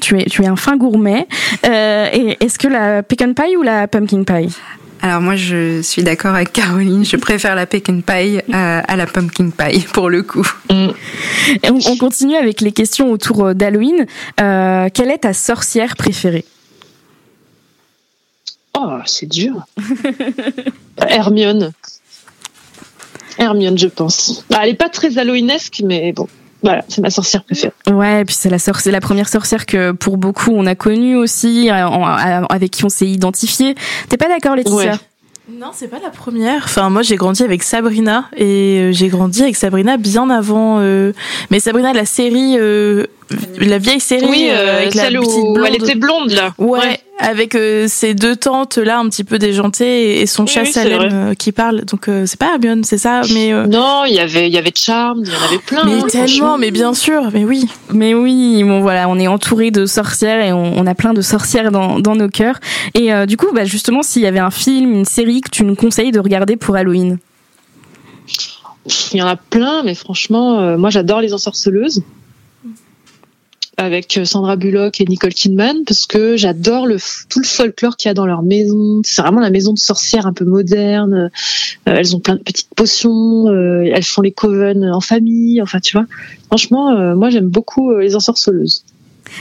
tu es, tu es un fin gourmet. et est-ce que la pecan pie ou la pumpkin pie? Alors moi je suis d'accord avec Caroline, je préfère la pecan pie à, à la pumpkin pie pour le coup. Mm. On, continue avec les questions autour euh, d'Halloween. Euh, quelle est ta sorcière préférée? Oh, c'est dur. Hermione. Hermione, je pense. Bah, elle est pas très Halloweenesque, mais bon. Voilà, c'est ma sorcière préférée. Ouais, et puis c'est la c'est la première sorcière que pour beaucoup on a connue aussi, euh, avec qui on s'est identifié. T'es pas d'accord, Laetitia Non, c'est pas la première. Enfin, moi, j'ai grandi avec Sabrina et euh, j'ai grandi avec Sabrina bien avant. Euh, mais Sabrina, la série, la vieille série oui, avec la petite blonde. elle était blonde là. ouais avec euh, ces deux tantes là un petit peu déjantées et son chat Salem euh, qui parle. Donc euh, c'est pas Hermione c'est ça mais non il y avait il y avait Charm il y en avait plein mais hein, tellement mais bien sûr mais oui. Mais oui bon voilà on est entouré de sorcières et on, a plein de sorcières dans, dans nos cœurs. Et du coup bah justement s'il y avait un film une série que tu nous conseilles de regarder pour Halloween? Il y en a plein mais franchement moi j'adore les ensorceleuses avec euh, Sandra Bullock et Nicole Kidman parce que j'adore le tout le folklore qu'il y a dans leur maison. C'est vraiment la maison de sorcières un peu moderne. Euh, elles ont plein de petites potions. Euh, elles font les coven en famille. Enfin, tu vois. Franchement, moi j'aime beaucoup les ensorceleuses.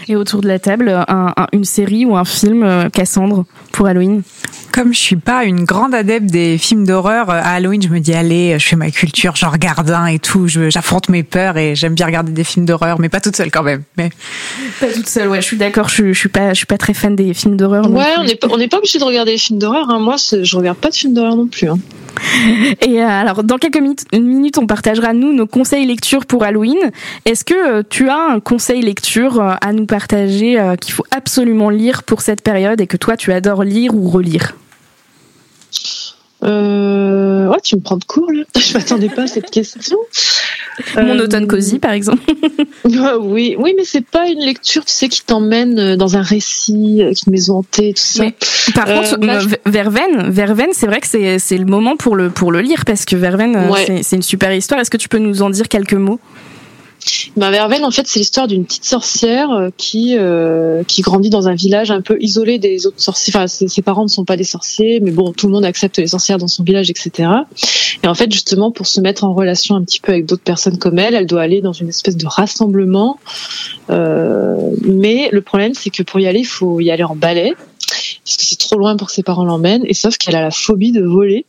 Et autour de la table, un, une série ou un film, Cassandre, pour Halloween? Comme je suis pas une grande adepte des films d'horreur, à Halloween, je me dis allez, je fais ma culture, j'en regarde un et tout, j'affronte mes peurs et j'aime bien regarder des films d'horreur, mais pas toute seule quand même. Mais pas toute seule, ouais, je suis d'accord, je, je suis pas, je suis pas très fan des films d'horreur. Ouais, on n'est pas, on n'est pas obligé de regarder des films d'horreur. Hein. Moi, je regarde pas de films d'horreur non plus. Hein. Et euh, alors, dans quelques minutes, une minute, on partagera nous nos conseils lecture pour Halloween. Est-ce que euh, tu as un conseil lecture euh, à nous partager qu'il faut absolument lire pour cette période et que toi tu adores lire ou relire? Euh, ouais, tu me prends de court là. Je m'attendais pas à cette question. Mon automne cosy, par exemple. oui, oui, mais c'est pas une lecture, tu sais, qui t'emmène dans un récit, qui maison hantée, tout ça. par contre, Verven, Verven, c'est vrai que c'est c'est le moment pour le pour le lire parce que Verven, c'est une super histoire. Est-ce que tu peux nous en dire quelques mots? Ben, Verveine, en fait, c'est l'histoire d'une petite sorcière euh, qui euh, qui grandit dans un village un peu isolé des autres sorciers. Enfin, ses, parents ne sont pas des sorciers, mais bon, tout le monde accepte les sorcières dans son village, etc. Et en fait, justement, pour se mettre en relation un petit peu avec d'autres personnes comme elle, elle doit aller dans une espèce de rassemblement. Euh, mais le problème, c'est que pour y aller, il faut y aller en balai, parce que c'est trop loin pour que ses parents l'emmènent. Et sauf qu'elle a la phobie de voler.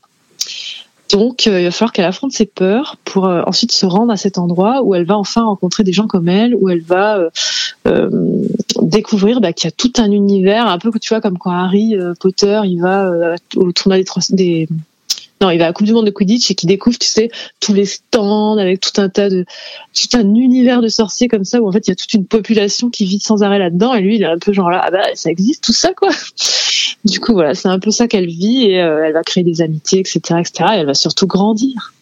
Donc, euh, il va falloir qu'elle affronte ses peurs pour euh, ensuite se rendre à cet endroit où elle va enfin rencontrer des gens comme elle, où elle va euh, découvrir bah, qu'il y a tout un univers, un peu tu vois comme quand Harry Potter il va au tournoi des, des non, il va à la Coupe du Monde de Quidditch et qui découvre, tu sais, tous les stands avec tout un tas de, tout un univers de sorciers comme ça où en fait il y a toute une population qui vit sans arrêt là-dedans et lui il est un peu genre là, ah bah ça existe tout ça quoi. Du coup voilà, c'est un peu ça qu'elle vit et euh, elle va créer des amitiés, etc., etc. Et elle va surtout grandir.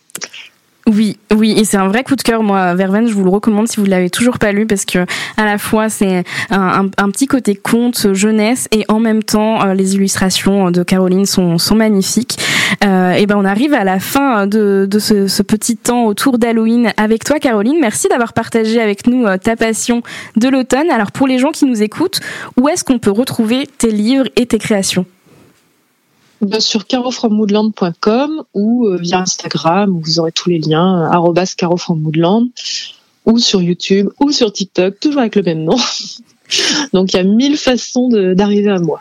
Oui, oui, et c'est un vrai coup de cœur. Moi, Verven, je vous le recommande si vous l'avez toujours pas lu parce que à la fois c'est un, petit côté conte jeunesse et en même temps euh, les illustrations de Caroline sont, sont magnifiques. Euh, et ben on arrive à la fin de, de ce, ce, petit temps autour d'Halloween avec toi, Caroline. Merci d'avoir partagé avec nous euh, ta passion de l'automne. Alors pour les gens qui nous écoutent, où est-ce qu'on peut retrouver tes livres et tes créations? Bah, sur carofromwoodland.com ou euh, via Instagram, où vous aurez tous les liens, euh, arrobas ou sur YouTube, ou sur TikTok, toujours avec le même nom. Donc il y a mille façons d'arriver à moi.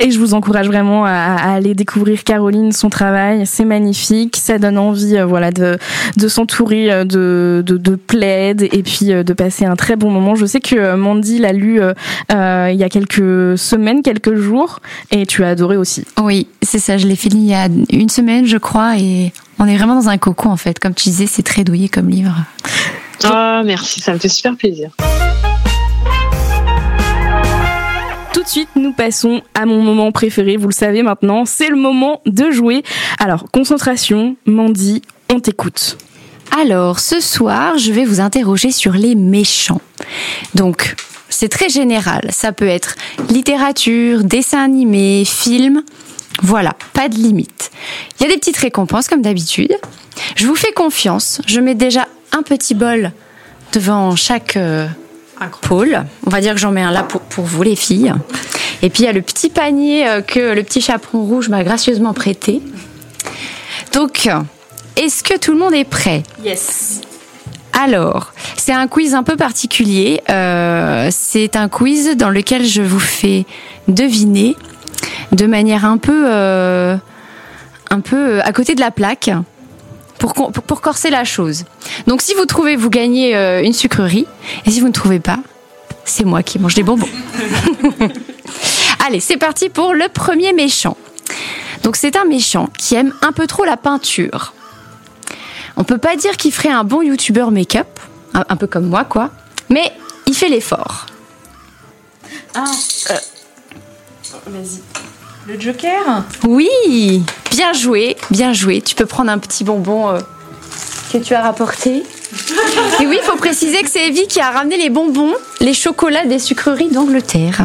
Et je vous encourage vraiment à, à aller découvrir Caroline, son travail. C'est magnifique. Ça donne envie, euh, voilà, de, de s'entourer euh, de, de, de plaids et puis euh, de passer un très bon moment. Je sais que Mandy l'a lu euh, euh, il y a quelques semaines, quelques jours, et tu as adoré aussi. Oui, c'est ça, je l'ai fini il y a une semaine, je crois, et on est vraiment dans un cocon, en fait. Comme tu disais, c'est très douillet comme livre. Ah, merci, ça me fait super plaisir. Tout de suite, nous passons à mon moment préféré. Vous le savez maintenant, c'est le moment de jouer. Alors, concentration, Mandy, on t'écoute. Alors, ce soir, je vais vous interroger sur les méchants. Donc, c'est très général. Ça peut être littérature, dessin animé, film. Voilà, pas de limite. Il y a des petites récompenses comme d'habitude. Je vous fais confiance. Je mets déjà un petit bol devant chaque pôle. On va dire que j'en mets un là pour, pour vous les filles. Et puis il y a le petit panier euh, que le petit chaperon rouge m'a gracieusement prêté. Donc, est-ce que tout le monde est prêt? Yes. alors, c'est un quiz un peu particulier. Euh, c'est un quiz dans lequel je vous fais deviner de manière un peu, euh, un peu à côté de la plaque pour, corser la chose. Donc, si vous trouvez, vous gagnez euh, une sucrerie. Et si vous ne trouvez pas, c'est moi qui mange des bonbons. Allez, c'est parti pour le premier méchant. Donc, c'est un méchant qui aime un peu trop la peinture. On peut pas dire qu'il ferait un bon youtubeur make-up, un, peu comme moi quoi, mais il fait l'effort. Vas-y. Le Joker Oui, bien joué, bien joué. Tu peux prendre un petit bonbon euh, que tu as rapporté. Et oui, il faut préciser que c'est Evie qui a ramené les bonbons, les chocolats des sucreries d'Angleterre.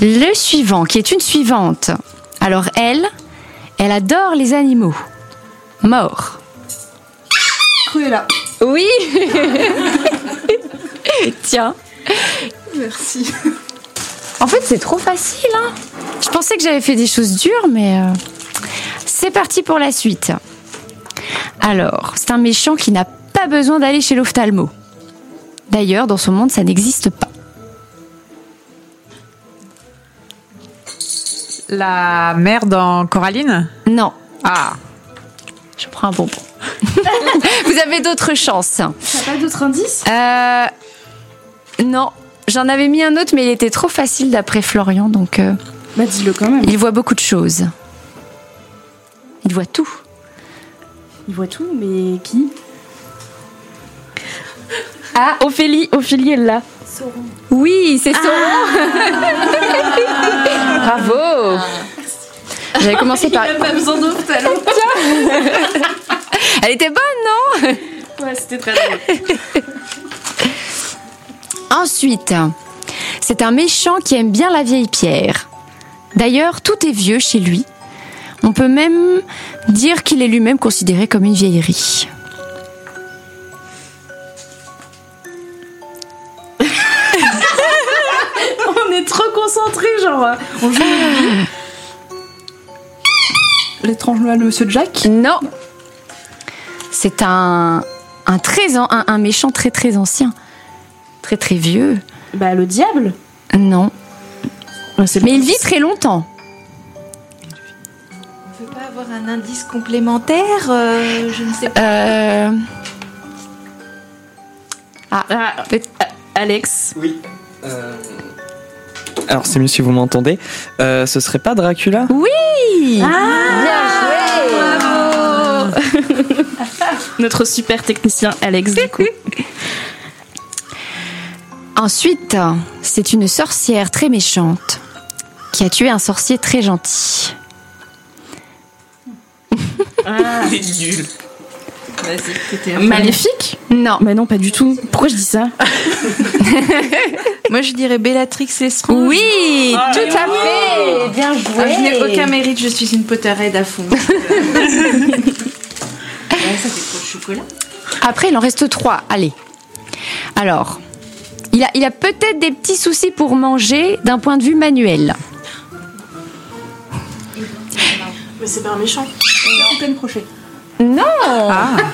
Le suivant, qui est une suivante. Alors elle, elle adore les animaux. Morts. Cruella. Oui Tiens. Merci. En fait, c'est trop facile. Hein Je pensais que j'avais fait des choses dures, mais euh, c'est parti pour la suite. Alors, c'est un méchant qui n'a pas besoin d'aller chez l'ophtalmo. D'ailleurs, dans son monde, ça n'existe pas. La mère dans Coraline? Non, Ah, je prends un bonbon. Vous avez d'autres chances. T'as pas d'autres indices? Euh, non, j'en avais mis un autre, mais il était trop facile d'après Florian, donc euh, Bah dis-le quand même. il voit beaucoup de choses. Il voit tout. Il voit tout, mais qui? Ah, Ophélie, Ophélie, elle l'a. Oui, c'est Sauron. Bravo. J'avais commencé par. pas besoin. Elle était bonne, non? Ouais, c'était très drôle. Ensuite, c'est un méchant qui aime bien la vieille pierre. D'ailleurs, tout est vieux chez lui. On peut même dire qu'il est lui-même considéré comme une vieillerie. On est trop concentrés, genre. On joue. L'étrange Noël de Monsieur Jack Non. C'est un un très an- un, un méchant très très ancien, très très vieux. Bah, le diable. Non. Mais il vit très longtemps. On peut pas avoir un indice complémentaire euh, Je ne sais pas. Euh, Ah, peut- Alex. Oui. Euh, Alors c'est mieux si vous m'entendez. Euh, ce serait pas Dracula? Oui. Notre super technicien Alex, du coup. Ensuite, c'est une sorcière très méchante qui a tué un sorcier très gentil. Ah, nul. Maléfique Non. Bah non, pas du tout. Pourquoi je dis ça Moi, je dirais Bellatrix Lestrange. Oui, tout à fait. Bien joué. Ah, je n'ai aucun mérite, je suis une Potterhead à fond. Ouais, ça fait trop de chocolat. Après, il en reste trois. Allez. Alors, il a, il a peut-être des petits soucis pour manger d'un point de vue manuel. Mais c'est pas un méchant. Non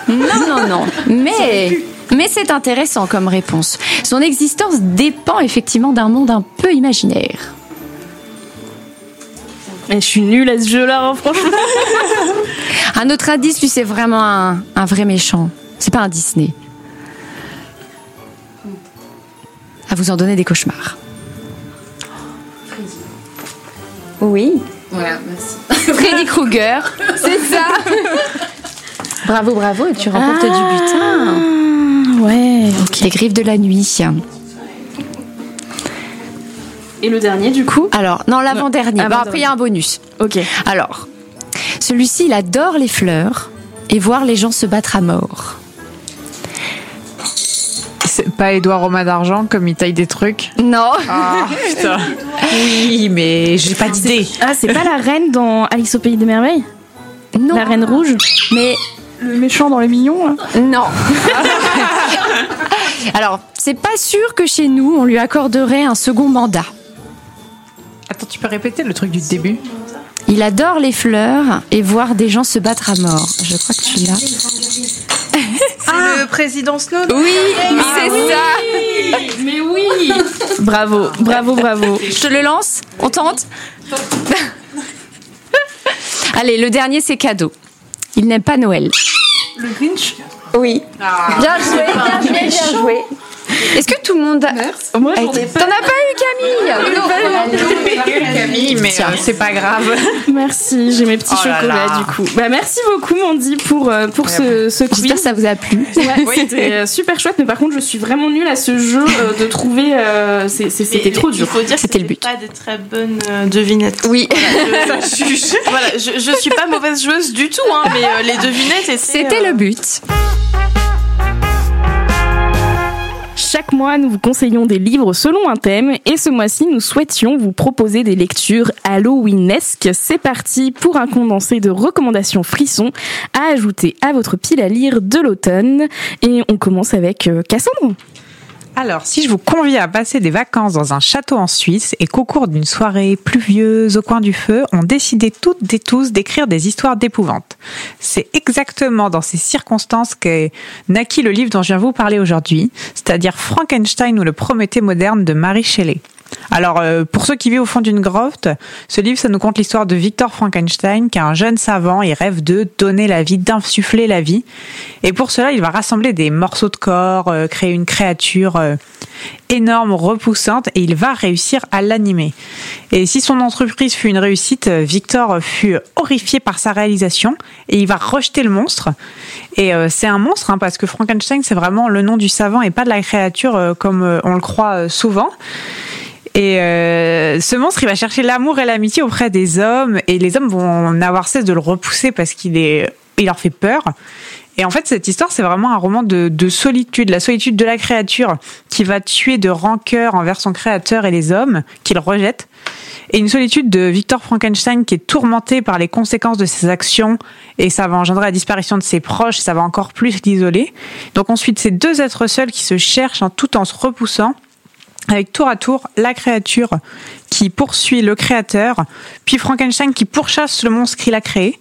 Non, non, non. Mais, mais c'est intéressant comme réponse. Son existence dépend effectivement d'un monde un peu imaginaire. Et je suis nulle à ce jeu-là, hein, franchement. Un autre indice, lui, c'est vraiment un, un vrai méchant. C'est pas un Disney. À vous en donner des cauchemars. Oui. Voilà, merci. Freddy Krueger, c'est ça. bravo, bravo, et tu remportes du butin. Ouais. Les griffes de la nuit. Et le dernier, du coup? Alors, non, l'avant-dernier. Après, il y a un bonus. Ok. Alors, celui-ci, il adore les fleurs et voir les gens se battre à mort. C'est pas Édouard Romain d'argent comme il taille des trucs. Non. Ah putain. Oui, mais j'ai pas d'idée. Ah, c'est pas la reine dans Alice au Pays des Merveilles Non. La reine rouge Mais Le méchant dans les mignons, là non. Alors, c'est pas sûr que chez nous, on lui accorderait un second mandat. Attends, tu peux répéter le truc du début Il adore les fleurs et voir des gens se battre à mort. Je crois que tu l'as. C'est le président Snow Oui, c'est ça. Mais oui Bravo, bravo, bravo. Je te le lance On tente Allez, le dernier, c'est cadeau. Il n'aime pas Noël. Le Grinch? Oui. Bien joué, bien joué, bien joué. Est-ce que tout le monde a... Moi, T'en as pas eu, Camille Camille, mais Tiens. euh, c'est pas grave. Merci, j'ai mes petits Oh là chocolats là. du coup. Bah merci beaucoup Mandy pour euh, pour ce, ce J'espère que quiz. ça vous a plu. Ouais, c'était euh, super chouette, mais par contre je suis vraiment nulle à ce jeu euh, de trouver. euh, C'était trop Il dur. faut dire que C'était le but. pas des très bonnes euh, devinettes. Oui, Voilà, je, je- voilà, je, je suis pas mauvaise joueuse du tout, hein, mais euh, les devinettes c'était euh, le but. Chaque mois, nous vous conseillons des livres selon un thème et ce mois-ci, nous souhaitions vous proposer des lectures Halloweenesques. C'est parti pour un condensé de recommandations frissons à ajouter à votre pile à lire de l'automne. Et on commence avec euh, Cassandre. Alors, si je vous convie à passer des vacances dans un château en Suisse et qu'au cours d'une soirée pluvieuse au coin du feu, on décidait toutes et tous d'écrire des histoires d'épouvante. C'est exactement dans ces circonstances qu'est naquit le livre dont je viens vous parler aujourd'hui, c'est-à-dire Frankenstein ou le Prométhée moderne de Mary Shelley. Alors, euh, pour ceux qui vivent au fond d'une grotte, ce livre, ça nous conte l'histoire de Victor Frankenstein, qui est un jeune savant et rêve de donner la vie, d'insuffler la vie. Et pour cela, il va rassembler des morceaux de corps, euh, créer une créature euh, énorme, repoussante, et il va réussir à l'animer. Et si son entreprise fut une réussite, Victor fut horrifié par sa réalisation, et il va rejeter le monstre. Et c'est un monstre, hein, parce que Frankenstein, c'est vraiment le nom du savant et pas de la créature comme on le croit souvent. Et euh, ce monstre, il va chercher l'amour et l'amitié auprès des hommes, et les hommes vont n'avoir cesse de le repousser parce qu'il est, il leur fait peur. Et en fait, cette histoire, c'est vraiment un roman de, de solitude, la solitude de la créature qui va tuer de rancœur envers son créateur et les hommes qu'il rejette. Et une solitude de Victor Frankenstein qui est tourmenté par les conséquences de ses actions et ça va engendrer la disparition de ses proches, ça va encore plus l'isoler. Donc ensuite, ces deux êtres seuls qui se cherchent en tout en se repoussant avec tour à tour la créature qui poursuit le créateur, puis Frankenstein qui pourchasse le monstre qu'il a créé.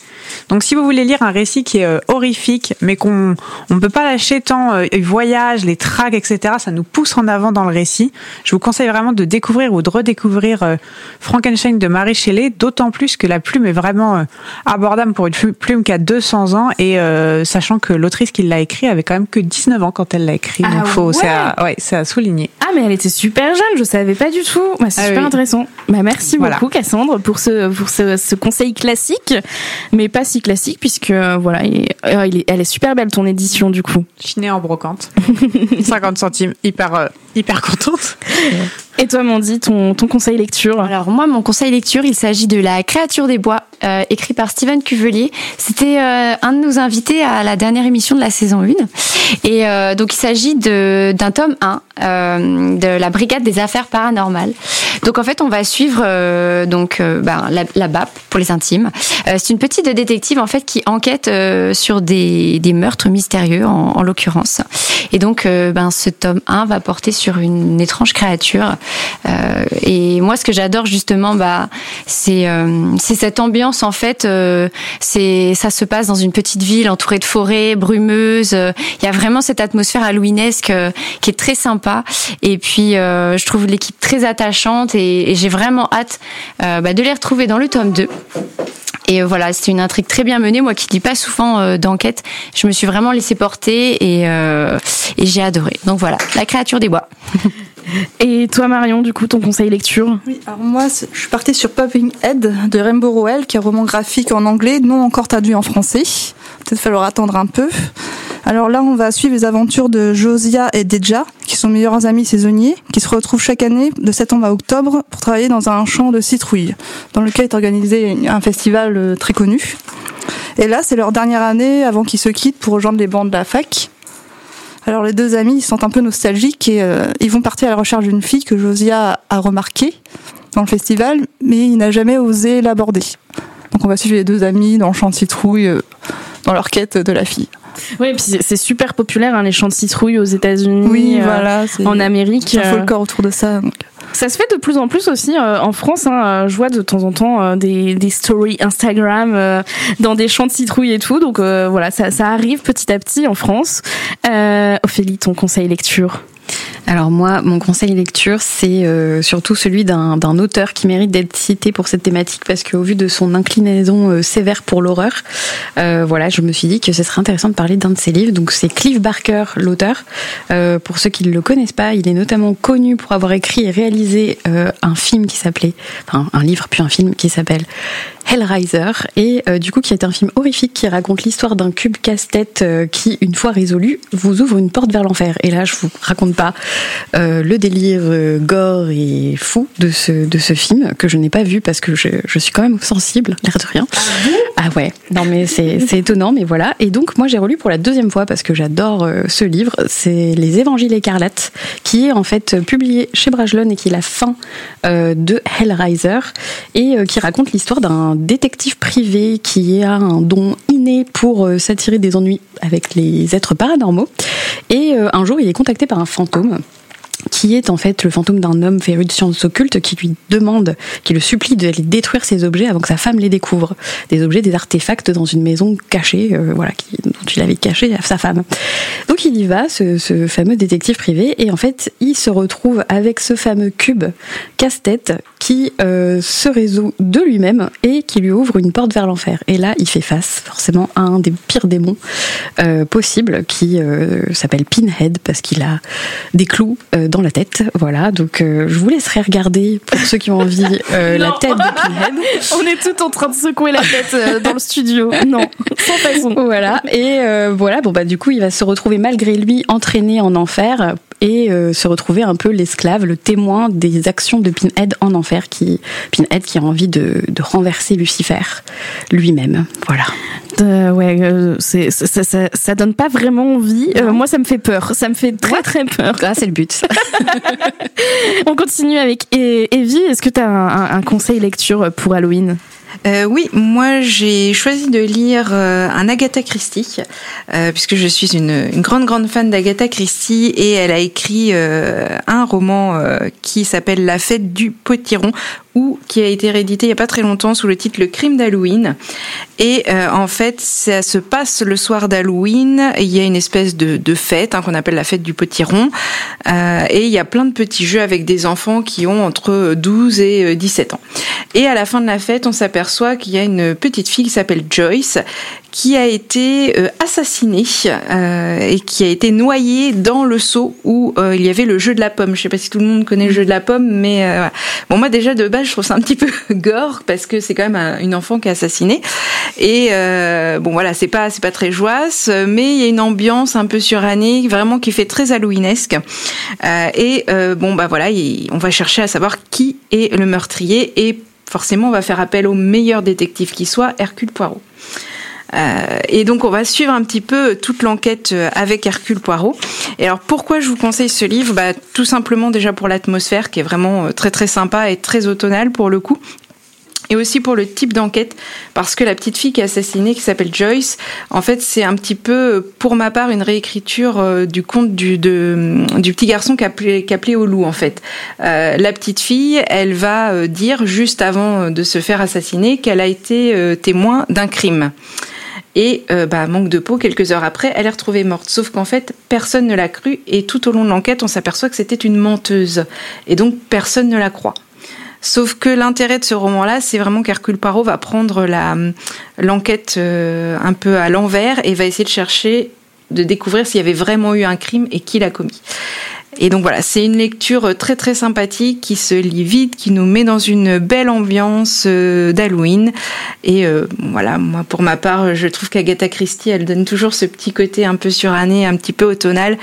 Donc si vous voulez lire un récit qui est euh, horrifique, mais qu'on on peut pas lâcher tant euh, il voyage, les trags, etc., ça nous pousse en avant dans le récit. Je vous conseille vraiment de découvrir ou de redécouvrir euh, Frankenstein de Mary Shelley, d'autant plus que la plume est vraiment euh, abordable pour une plu- plume qui a 200 ans, et sachant que l'autrice qui l'a écrit avait quand même que 19 ans quand elle l'a écrit. Ah donc faut, c'est ouais. à, ouais, c'est à souligner. Ah mais elle était super jeune, je savais pas du tout. Bah, c'est Ah super oui. intéressant. Bah merci Voilà. beaucoup Cassandre pour ce pour ce, ce conseil classique, mais pas si classique puisque euh, voilà, il est- euh, il est- elle est super belle ton édition du coup. Chiné en brocante. 50 centimes, hyper, euh, hyper contente. Et toi Mandy, ton ton conseil lecture Alors moi, mon conseil lecture, il s'agit de La créature des bois, euh, écrit par Steven Cuvelier. C'était euh, un de nos invités à la dernière émission de la saison 1. Et euh, donc il s'agit de- d'un tome 1 euh, de la Brigade des affaires paranormales. Donc en fait, on va suivre euh, donc euh, ben, la, BAP pour les intimes. Euh, C'est une petite détective en fait qui enquête sur des, des meurtres mystérieux en, en l'occurrence. Et donc ben, ce tome 1 va porter sur une étrange créature et moi, ce que j'adore justement, bah, c'est c'est cette ambiance en fait. c'est ça se passe dans une petite ville entourée de forêts brumeuses. Il y a vraiment cette atmosphère halloweenesque qui est très sympa. Et puis, euh, je trouve l'équipe très attachante et, et j'ai vraiment hâte euh, bah, de les retrouver dans le tome 2. Et voilà, c'était une intrigue très bien menée. Moi qui lis pas souvent euh, d'enquête, je me suis vraiment laissée porter et, euh, et j'ai adoré. Donc voilà, la créature des bois. Et toi, Marion, du coup, ton conseil lecture? Oui, alors moi, je suis partie sur Popping Head de Rainbow Rowell, qui est un roman graphique en anglais, non encore traduit en français. Peut-être falloir attendre un peu. Alors là, on va suivre les aventures de Josia et Deja, qui sont meilleurs amis saisonniers, qui se retrouvent chaque année de septembre à octobre pour travailler dans un champ de citrouilles, dans lequel est organisé un festival euh, très connu. Et là, c'est leur dernière année avant qu'ils se quittent pour rejoindre les bancs de la fac. Alors les deux amis ils sentent un peu nostalgiques et euh, ils vont partir à la recherche d'une fille que Josia a remarquée dans le festival, mais il n'a jamais osé l'aborder. Donc on va suivre les deux amis dans le champ de citrouille, euh, dans leur quête de la fille. Oui, puis c'est- super populaire, hein, les champs de citrouilles aux États-Unis, Oui, euh, voilà. en Amérique. C'est un euh, folklore autour de ça. donc. Ça se fait de plus en plus aussi euh, en France. Hein, euh, je vois de temps en temps euh, des, des stories Instagram euh, dans des champs de citrouilles et tout. Donc voilà, ça, ça arrive petit à petit en France. Ophélie, ton conseil lecture? Alors moi, mon conseil lecture, c'est euh, surtout celui d'un auteur qui mérite d'être cité pour cette thématique parce qu'au vu de son inclinaison euh, sévère pour l'horreur, euh, voilà, je me suis dit que ce serait intéressant de parler d'un de ses livres. Donc c'est Clive Barker, l'auteur. Pour ceux qui ne le connaissent pas, il est notamment connu pour avoir écrit et réalisé un film qui s'appelait, enfin un livre puis un film qui s'appelle Hellraiser et du coup qui est un film horrifique qui raconte l'histoire d'un cube casse-tête qui une fois résolu vous ouvre une porte vers l'enfer et là je vous raconte pas euh, le délire euh, gore et fou de ce de ce film que je n'ai pas vu parce que je, je suis quand même sensible l'air de rien. Ah ouais. Non mais c'est étonnant mais voilà. Et donc moi j'ai relu pour la deuxième fois parce que j'adore euh, ce livre. C'est les Évangiles écarlates qui est en fait publié chez Brajlon et qui est la fin euh, de Hellraiser et euh, qui raconte l'histoire d'un détective privé qui a un don inné pour s'attirer des ennuis avec les êtres paranormaux. Et un jour, il est contacté par un fantôme månaden. Qui est en fait le fantôme d'un homme féru de sciences occultes qui lui demande, qui le supplie d'aller détruire ses objets avant que sa femme les découvre. Des objets, des artefacts dans une maison cachée, euh, voilà, qui, dont il avait caché sa femme. Donc il y va, ce, fameux détective privé, et en fait, il se retrouve avec ce fameux cube casse-tête qui euh, se résout de lui-même et qui lui ouvre une porte vers l'enfer. Et là, il fait face forcément à un des pires démons euh, possibles qui s'appelle Pinhead parce qu'il a des clous euh, dans la tête. Voilà, donc euh, je vous laisserai regarder pour ceux qui ont envie euh, la tête de Pinhead. On est tout en train de secouer la tête euh, dans le studio. Non, sans façon. Voilà, et euh, voilà, bon bah du coup il va se retrouver malgré lui entraîné en enfer et euh, se retrouver un peu l'esclave, le témoin des actions de Pinhead en enfer, qui Pinhead qui a envie de, de renverser Lucifer lui-même. Voilà. Euh, ouais, euh, c'est ça, ça, ça, ça donne pas vraiment envie. Euh, moi, ça me fait peur. Ça me fait très très peur. Ah, c'est le but. On continue avec Evie. Est-ce que tu as un, conseil lecture pour Halloween? Euh, oui, moi j'ai choisi de lire euh, un Agatha Christie, euh, puisque je suis une, une grande grande fan d'Agatha Christie et elle a écrit un roman qui s'appelle La fête du potiron qui a été réédité il y a pas très longtemps sous le titre Le crime d'Halloween. Et euh, en fait, ça se passe le soir d'Halloween. Il y a une espèce de, fête hein, qu'on appelle la fête du potiron. Euh, et il y a plein de petits jeux avec des enfants qui ont entre 12 et euh, 17 ans. Et à la fin de la fête, on s'aperçoit qu'il y a une petite fille qui s'appelle Joyce qui a été euh, assassinée euh, et qui a été noyée dans le seau où euh, il y avait le jeu de la pomme. Je sais pas si tout le monde connaît le jeu de la pomme, mais euh, bon moi déjà de base je trouve ça un petit peu gore parce que c'est quand même un- une enfant qui est assassinée et euh, bon voilà c'est pas c'est pas très joyeux, mais il y a une ambiance un peu surannée vraiment qui fait très halloweenesque Euh, et euh, bon bah voilà il- on va chercher à savoir qui est le meurtrier et forcément on va faire appel au meilleur détective qui soit Hercule Poirot. Euh, et donc on va suivre un petit peu toute l'enquête euh, avec Hercule Poirot. Et alors pourquoi je vous conseille ce livre? Bah, Tout simplement déjà pour l'atmosphère qui est vraiment euh, très très sympa et très automnale pour le coup. et aussi pour le type d'enquête, parce que la petite fille qui est assassinée, qui s'appelle Joyce, en fait, c'est un petit peu, pour ma part, une réécriture euh, du conte du, du petit garçon qui appelait, au loup, en fait. Euh, la petite fille, elle va euh, dire, juste avant de se faire assassiner, qu'elle a été témoin d'un crime. Et bah, manque de peau, quelques heures après, elle est retrouvée morte. Sauf qu'en fait, personne ne l'a cru, et tout au long de l'enquête, on s'aperçoit que c'était une menteuse. Et donc, personne ne la croit. Sauf que l'intérêt de ce roman-là, c'est vraiment qu'Hercule Poirot va prendre la l'enquête euh, un peu à l'envers et va essayer de chercher, de découvrir s'il y avait vraiment eu un crime et qui l'a commis. Et donc voilà, c'est une lecture très très sympathique qui se lit vite, qui nous met dans une belle ambiance euh, d'Halloween. Et euh, voilà, moi pour ma part, je trouve qu'Agatha Christie, elle donne toujours ce petit côté un peu suranné, un petit peu automnal,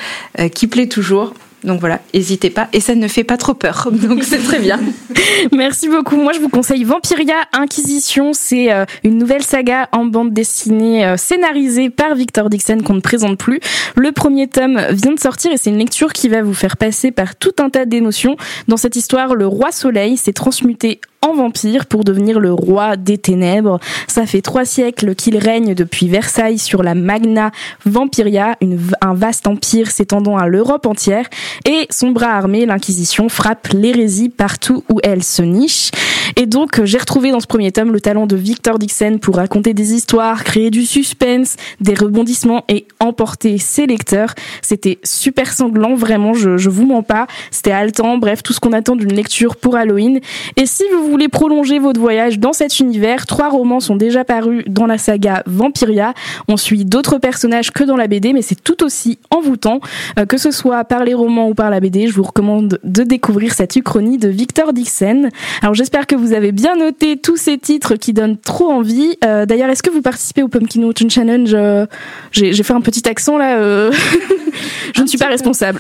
qui plaît toujours. Donc voilà, n'hésitez pas. Et ça ne fait pas trop peur. Donc c'est très bien. Merci beaucoup. Moi, je vous conseille Vampiria Inquisition. C'est euh, une nouvelle saga en bande dessinée euh, scénarisée par Victor Dixon qu'on ne présente plus. Le premier tome vient de sortir et c'est une lecture qui va vous faire passer par tout un tas d'émotions. Dans cette histoire, le roi soleil s'est transmuté en vampire pour devenir le roi des ténèbres. Ça fait trois siècles qu'il règne depuis Versailles sur la Magna Vampiria, un vaste empire s'étendant à l'Europe entière. Et son bras armé, l'Inquisition, frappe l'hérésie partout où elle se niche. Et donc, j'ai retrouvé dans ce premier tome le talent de Victor Dixon pour raconter des histoires, créer du suspense, des rebondissements et emporter ses lecteurs. C'était super sanglant, vraiment, je, je vous mens pas. C'était haletant, bref, tout ce qu'on attend d'une lecture pour Halloween. Et si vous voulez prolonger votre voyage dans cet univers, trois romans sont déjà parus dans la saga Vampiria. On suit d'autres personnages que dans la BD, mais c'est tout aussi envoûtant, euh, que ce soit par les romans ou par la BD. Je vous recommande de découvrir cette uchronie de Victor Dixon. Alors j'espère que vous avez bien noté tous ces titres qui donnent trop envie. Euh, d'ailleurs, est-ce que vous participez au Pumpkin Autumn Challenge? Euh, J'ai fait un petit accent là. je ne suis pas responsable.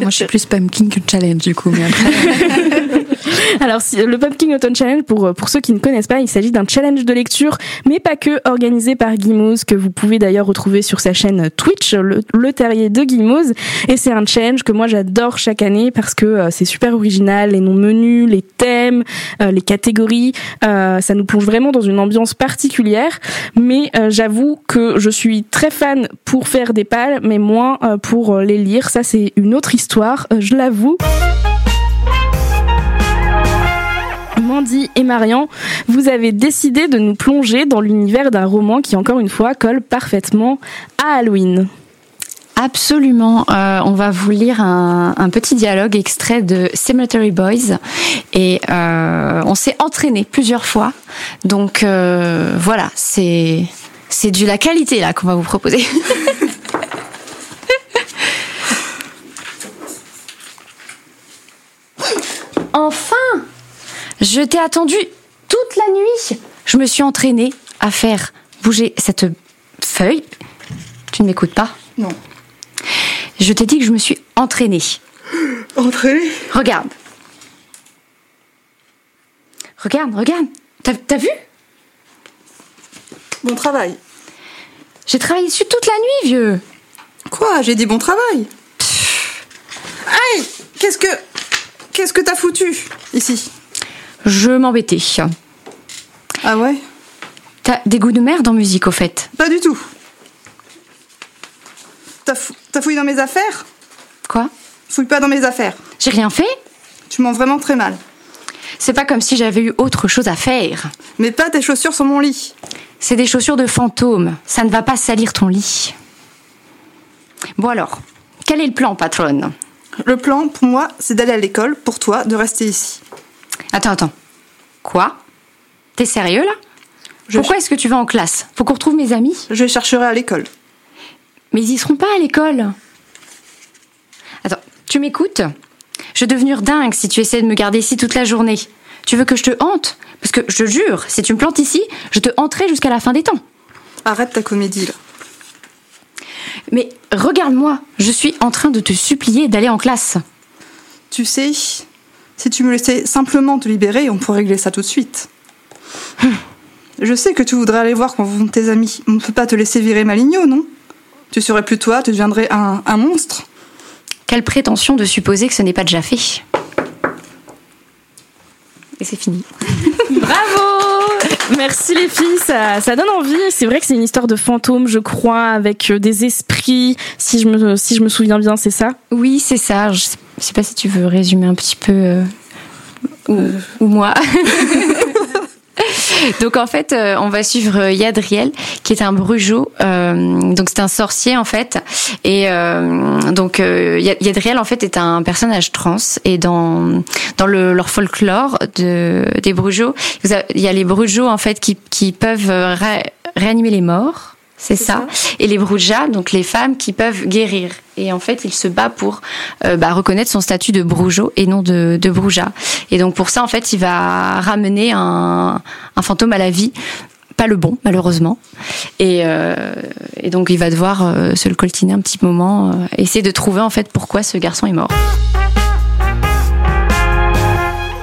Moi, je suis plus Pumpkin que Challenge du coup. Mais Alors, le Pumpkin Autumn Challenge, pour, pour ceux qui ne connaissent pas, il s'agit d'un challenge de lecture, mais pas que, organisé par Guimauze, que vous pouvez d'ailleurs retrouver sur sa chaîne Twitch, le, terrier de Guimauze. Et c'est un challenge que moi j'adore chaque année parce que euh, c'est super original, les noms menus, les thèmes, euh, les catégories, euh, ça nous plonge vraiment dans une ambiance particulière. Mais j'avoue que je suis très fan pour faire des pales, mais moins pour les lire. Ça, c'est une autre histoire, je l'avoue. Mandy et Marian, vous avez décidé de nous plonger dans l'univers d'un roman qui, encore une fois, colle parfaitement à Halloween. Absolument. Euh, on va vous lire un, petit dialogue extrait de Cemetery Boys et euh, on s'est entraîné plusieurs fois. Donc euh, voilà, c'est c'est de la qualité là qu'on va vous proposer. enfin je t'ai attendu toute la nuit. Je me suis entraînée à faire bouger cette feuille. Tu ne m'écoutes pas? Non. Je t'ai dit que je me suis entraînée. Entraînée? Regarde. Regarde, regarde. T'as vu? Bon travail. J'ai travaillé dessus toute la nuit, vieux. Quoi? J'ai dit bon travail? Aïe Qu'est-ce que. Qu'est-ce que t'as foutu? Ici je m'embêtais. Ah ouais? T'as des goûts de merde en musique, au fait? Pas du tout. T'as fouillé dans mes affaires? Quoi? Fouille pas dans mes affaires. J'ai rien fait? Tu mens vraiment très mal. C'est pas comme si j'avais eu autre chose à faire. Mais pas tes chaussures sur mon lit. C'est des chaussures de fantôme. Ça ne va pas salir ton lit. Bon alors, quel est le plan, patronne? Le plan, pour moi, c'est d'aller à l'école. Pour toi, de rester ici. Attends, attends. Quoi? T'es sérieux là? Pourquoi est-ce que tu vas en classe? Faut qu'on retrouve mes amis? Je chercherai à l'école. Mais ils y seront pas à l'école. Attends, tu m'écoutes? Je vais devenir dingue si tu essaies de me garder ici toute la journée. Tu veux que je te hante? Parce que je jure, si tu me plantes ici, je te hanterai jusqu'à la fin des temps. Arrête ta comédie là. Mais regarde-moi, je suis en train de te supplier d'aller en classe. Tu sais, si tu me laissais simplement te libérer, on pourrait régler ça tout de suite. Je sais que tu voudrais aller voir quand vont tes amis. On ne peut pas te laisser virer Maligno, non? Tu serais plus toi, tu deviendrais un, un monstre. Quelle prétention de supposer que ce n'est pas déjà fait. Et c'est fini. Bravo Merci les filles, ça, ça donne envie. C'est vrai que c'est une histoire de fantômes, je crois, avec euh, des esprits. Si je me, si je me souviens bien, c'est ça? Oui, c'est ça. Je sais, je sais pas si tu veux résumer un petit peu euh, ou, ou moi. donc en fait, euh, on va suivre Yadriel, qui est un brugeot. Euh, donc c'est un sorcier en fait. Et euh, donc Ya- Yadriel en fait est un personnage trans. Et dans dans le, leur folklore de des brugeots, il y a les brugeos en fait qui qui peuvent ré- réanimer les morts. C'est ça. Et les brujas, donc les femmes qui peuvent guérir. Et en fait, il se bat pour euh, bah, reconnaître son statut de brujo et non de, de bruja. Et donc pour ça, en fait, il va ramener un, un fantôme à la vie. Pas le bon, malheureusement. Et, euh, et donc il va devoir euh, se le coltiner un petit moment, euh, essayer de trouver en fait pourquoi ce garçon est mort.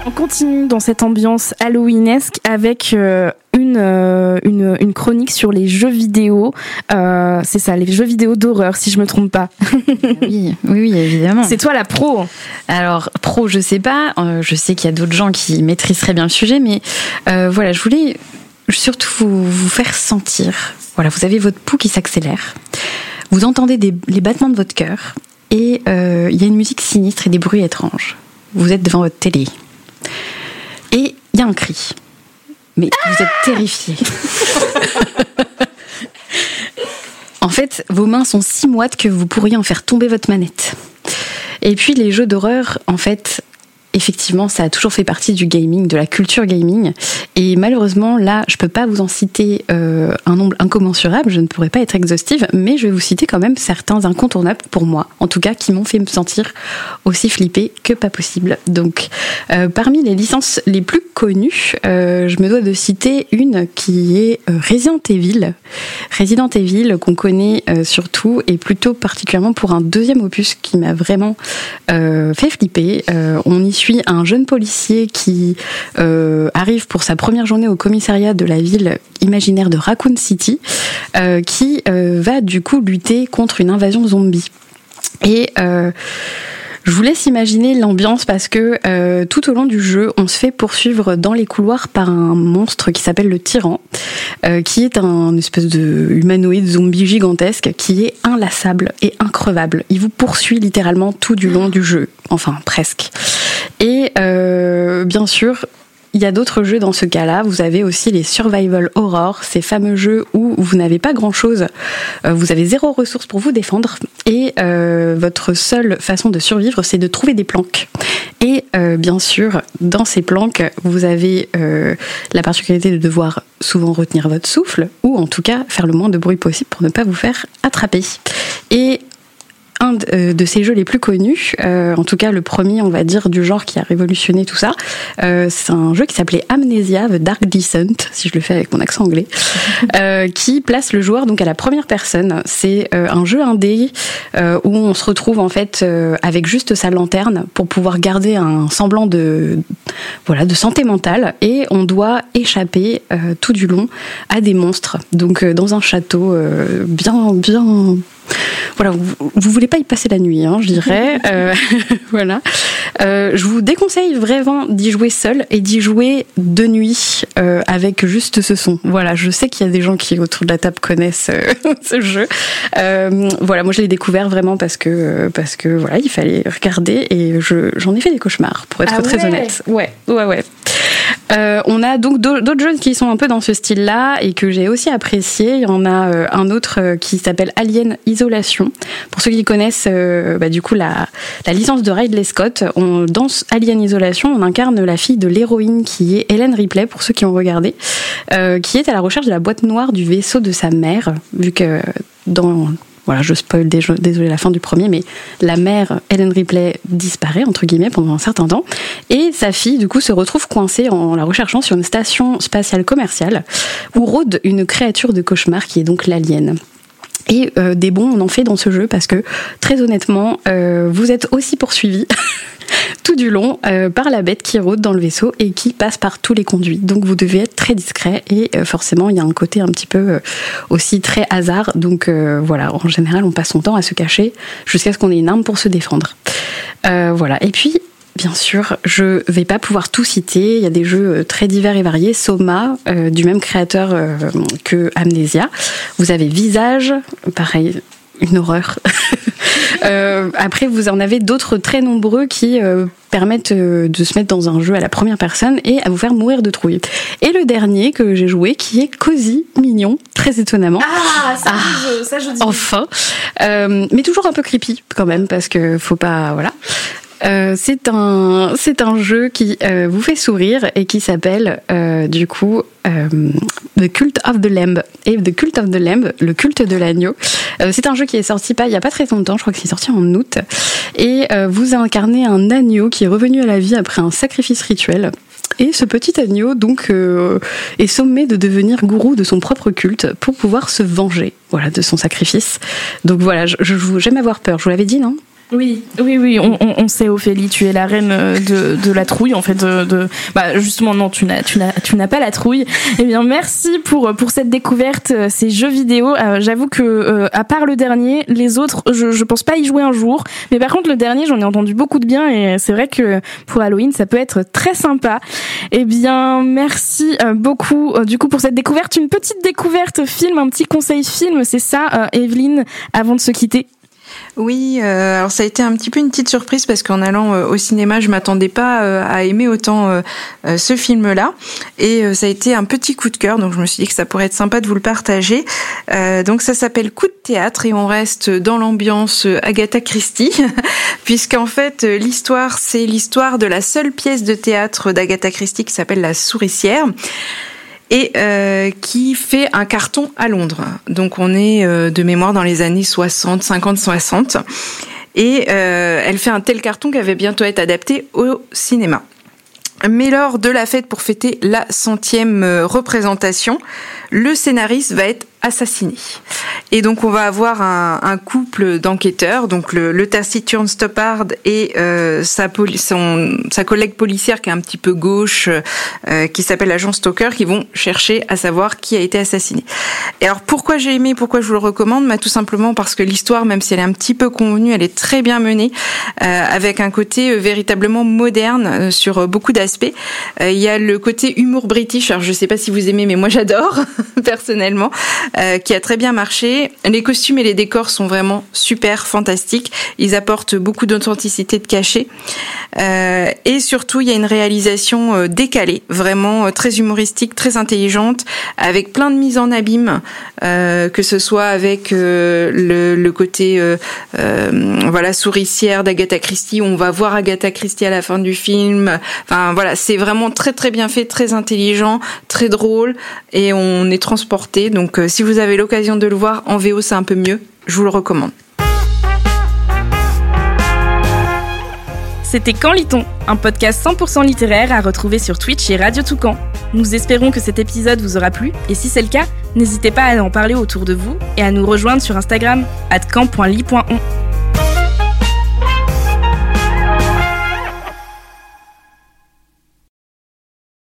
On continue dans cette ambiance halloweenesque avec euh, une, euh, une, une chronique sur les jeux vidéo. Euh, c'est ça, les jeux vidéo d'horreur, si je me trompe pas. Oui, oui, oui, évidemment. C'est toi la pro. Alors, pro, je sais pas. Euh, je sais qu'il y a d'autres gens qui maîtriseraient bien le sujet, mais euh, voilà, je voulais surtout vous, vous faire sentir. Voilà, vous avez votre pouls qui s'accélère. Vous entendez des, les battements de votre cœur et il y a une musique sinistre et des bruits étranges. Vous êtes devant votre télé. Et il y a un cri. Mais vous êtes terrifié. En fait, vos mains sont si moites que vous pourriez en faire tomber votre manette. Et puis les jeux d'horreur, en fait, effectivement, ça a toujours fait partie du gaming, de la culture gaming. Et malheureusement, là, je peux pas vous en citer euh, un nombre incommensurable, je ne pourrais pas être exhaustive, mais je vais vous citer quand même certains incontournables pour moi, en tout cas, qui m'ont fait me sentir aussi flippée que pas possible. Donc, euh, parmi les licences les plus connues, euh, je me dois de citer une qui est Resident Evil. Resident Evil, qu'on connaît surtout, et plutôt particulièrement pour un deuxième opus qui m'a vraiment fait flipper. On y suit un jeune policier qui euh, arrive pour sa première journée au commissariat de la ville imaginaire de Raccoon City, euh, qui euh, va du coup lutter contre une invasion zombie. Et je vous laisse imaginer l'ambiance parce que tout au long du jeu, on se fait poursuivre dans les couloirs par un monstre qui s'appelle le tyran, qui est un espèce de humanoïde zombie gigantesque qui est inlassable et increvable. Il vous poursuit littéralement tout du long du jeu, enfin presque. Et euh, bien sûr, il y a d'autres jeux dans ce cas-là. Vous avez aussi les survival horror, ces fameux jeux où vous n'avez pas grand-chose, euh, vous avez zéro ressource pour vous défendre et euh, votre seule façon de survivre, c'est de trouver des planques. Et bien sûr, dans ces planques, vous avez la particularité de devoir souvent retenir votre souffle ou en tout cas faire le moins de bruit possible pour ne pas vous faire attraper. Et un de, euh, de ces jeux les plus connus, euh, en tout cas le premier, on va dire, du genre qui a révolutionné tout ça, euh, c'est un jeu qui s'appelait Amnesia The Dark Descent, si je le fais avec mon accent anglais, euh, qui place le joueur donc à la première personne. C'est un jeu indé où on se retrouve en fait avec juste sa lanterne pour pouvoir garder un semblant de voilà de santé mentale et on doit échapper tout du long à des monstres. Donc dans un château bien bien voilà, vous, vous voulez pas y passer la nuit, hein, je dirais. Euh, voilà. Euh, je vous déconseille vraiment d'y jouer seul et d'y jouer de nuit euh, avec juste ce son. Voilà, je sais qu'il y a des gens qui autour de la table connaissent ce jeu. Voilà, moi je l'ai découvert vraiment parce que parce que voilà, il fallait regarder et je j'en ai fait des cauchemars pour être Ah très ouais? honnête. Ouais, ouais, ouais. Euh, on a donc d'au- d'autres jeux qui sont un peu dans ce style-là et que j'ai aussi apprécié. Il y en a euh, un autre euh, qui s'appelle Alien Isolation. Pour ceux qui connaissent bah, du coup la, la licence de Ridley Scott, on, Alien Isolation, on incarne la fille de l'héroïne qui est Helen Ripley, pour ceux qui ont regardé, qui est à la recherche de la boîte noire du vaisseau de sa mère, vu que dans voilà, je spoil désolé la fin du premier, mais la mère Helen Ripley disparaît entre guillemets pendant un certain temps et sa fille du coup se retrouve coincée en la recherchant sur une station spatiale commerciale où rôde une créature de cauchemar qui est donc l'alien. Et euh, des bons, on en fait dans ce jeu parce que très honnêtement, euh, vous êtes aussi poursuivi tout du long euh, par la bête qui rôde dans le vaisseau et qui passe par tous les conduits. Donc vous devez être très discret et forcément il y a un côté un petit peu aussi très hasard. Donc voilà, en général on passe son temps à se cacher jusqu'à ce qu'on ait une arme pour se défendre. Voilà. Et puis bien sûr. Je vais pas pouvoir tout citer. Il y a des jeux très divers et variés. Soma, euh, du même créateur euh, que Amnesia. Vous avez Visage, pareil, une horreur. Euh, après, vous en avez d'autres très nombreux qui euh, permettent euh, de se mettre dans un jeu à la première personne et à vous faire mourir de trouille. Et le dernier que j'ai joué, qui est cosy, mignon, très étonnamment. Ah, ça, je, ça je dis. Enfin, Euh, mais toujours un peu creepy quand même parce que faut pas voilà. Euh, c'est un c'est un jeu qui euh, vous fait sourire et qui s'appelle euh, du coup The Cult of the Lamb. Et The Cult of the Lamb le culte de l'agneau. C'est un jeu qui est sorti pas il y a pas très longtemps je crois que c'est sorti en août. Et vous incarnez un agneau qui est revenu à la vie après un sacrifice rituel. Et ce petit agneau donc est sommé de devenir gourou de son propre culte pour pouvoir se venger voilà de son sacrifice. Donc voilà je, je j'aime avoir peur. Je vous l'avais dit non? Oui, oui, oui, on, on, on sait Ophélie, tu es la reine euh, de, de la trouille en fait. De, de- bah justement non, tu n'as, pas la trouille. Eh bien merci pour pour cette découverte, euh, ces jeux vidéo. Euh, j'avoue que euh, à part le dernier, les autres, je, je pense pas y jouer un jour. Mais par contre le dernier, j'en ai entendu beaucoup de bien et c'est vrai que pour Halloween, ça peut être très sympa. Eh bien merci euh, beaucoup euh, du coup pour cette découverte, une petite découverte film, un petit conseil film, c'est ça, euh, Evelyne, avant de se quitter. Oui, euh, alors ça a été un petit peu une petite surprise parce qu'en allant euh, au cinéma, je m'attendais pas euh, à aimer autant ce film-là, et ça a été un petit coup de cœur. Donc je me suis dit que ça pourrait être sympa de vous le partager. Donc ça s'appelle Coup de théâtre et on reste dans l'ambiance Agatha Christie, puisqu'en fait l'histoire c'est l'histoire de la seule pièce de théâtre d'Agatha Christie qui s'appelle La Souricière et euh, qui fait un carton à Londres. Donc on est euh, de mémoire dans les années 60, 50, 60. Et euh, elle fait un tel carton qu'elle va bientôt être adaptée au cinéma. Mais lors de la fête pour fêter la centième représentation, le scénariste va être assassiné. Et donc on va avoir un, couple d'enquêteurs, donc le, le taciturne Stoppard et euh, sa, collègue policière qui est un petit peu gauche, euh, qui s'appelle l'agent Stoker, qui vont chercher à savoir qui a été assassiné. Et alors pourquoi j'ai aimé, pourquoi je vous le recommande? Bah, Tout simplement parce que l'histoire, même si elle est un petit peu convenue, elle est très bien menée, euh, avec un côté véritablement moderne sur beaucoup d'aspects. Il y a le côté humour british, alors je sais pas si vous aimez, mais moi j'adore personnellement, euh, qui a très bien marché. Les costumes et les décors sont vraiment super, fantastiques. Ils apportent beaucoup d'authenticité, de cachet. Euh, et surtout, il y a une réalisation euh, décalée, vraiment très humoristique, très intelligente, avec plein de mises en abîme, que ce soit avec le, côté voilà souricière d'Agatha Christie. On va voir Agatha Christie à la fin du film. Enfin voilà, c'est vraiment très très bien fait, très intelligent, très drôle, et on est transporté. Donc si vous avez l'occasion de le voir en VO, c'est un peu mieux. Je vous le recommande. C'était Quand lit-on Un podcast 100% littéraire à retrouver sur Twitch et Radio Toucan. Nous espérons que cet épisode vous aura plu et si c'est le cas, n'hésitez pas à en parler autour de vous et à nous rejoindre sur Instagram at camp.ly.on.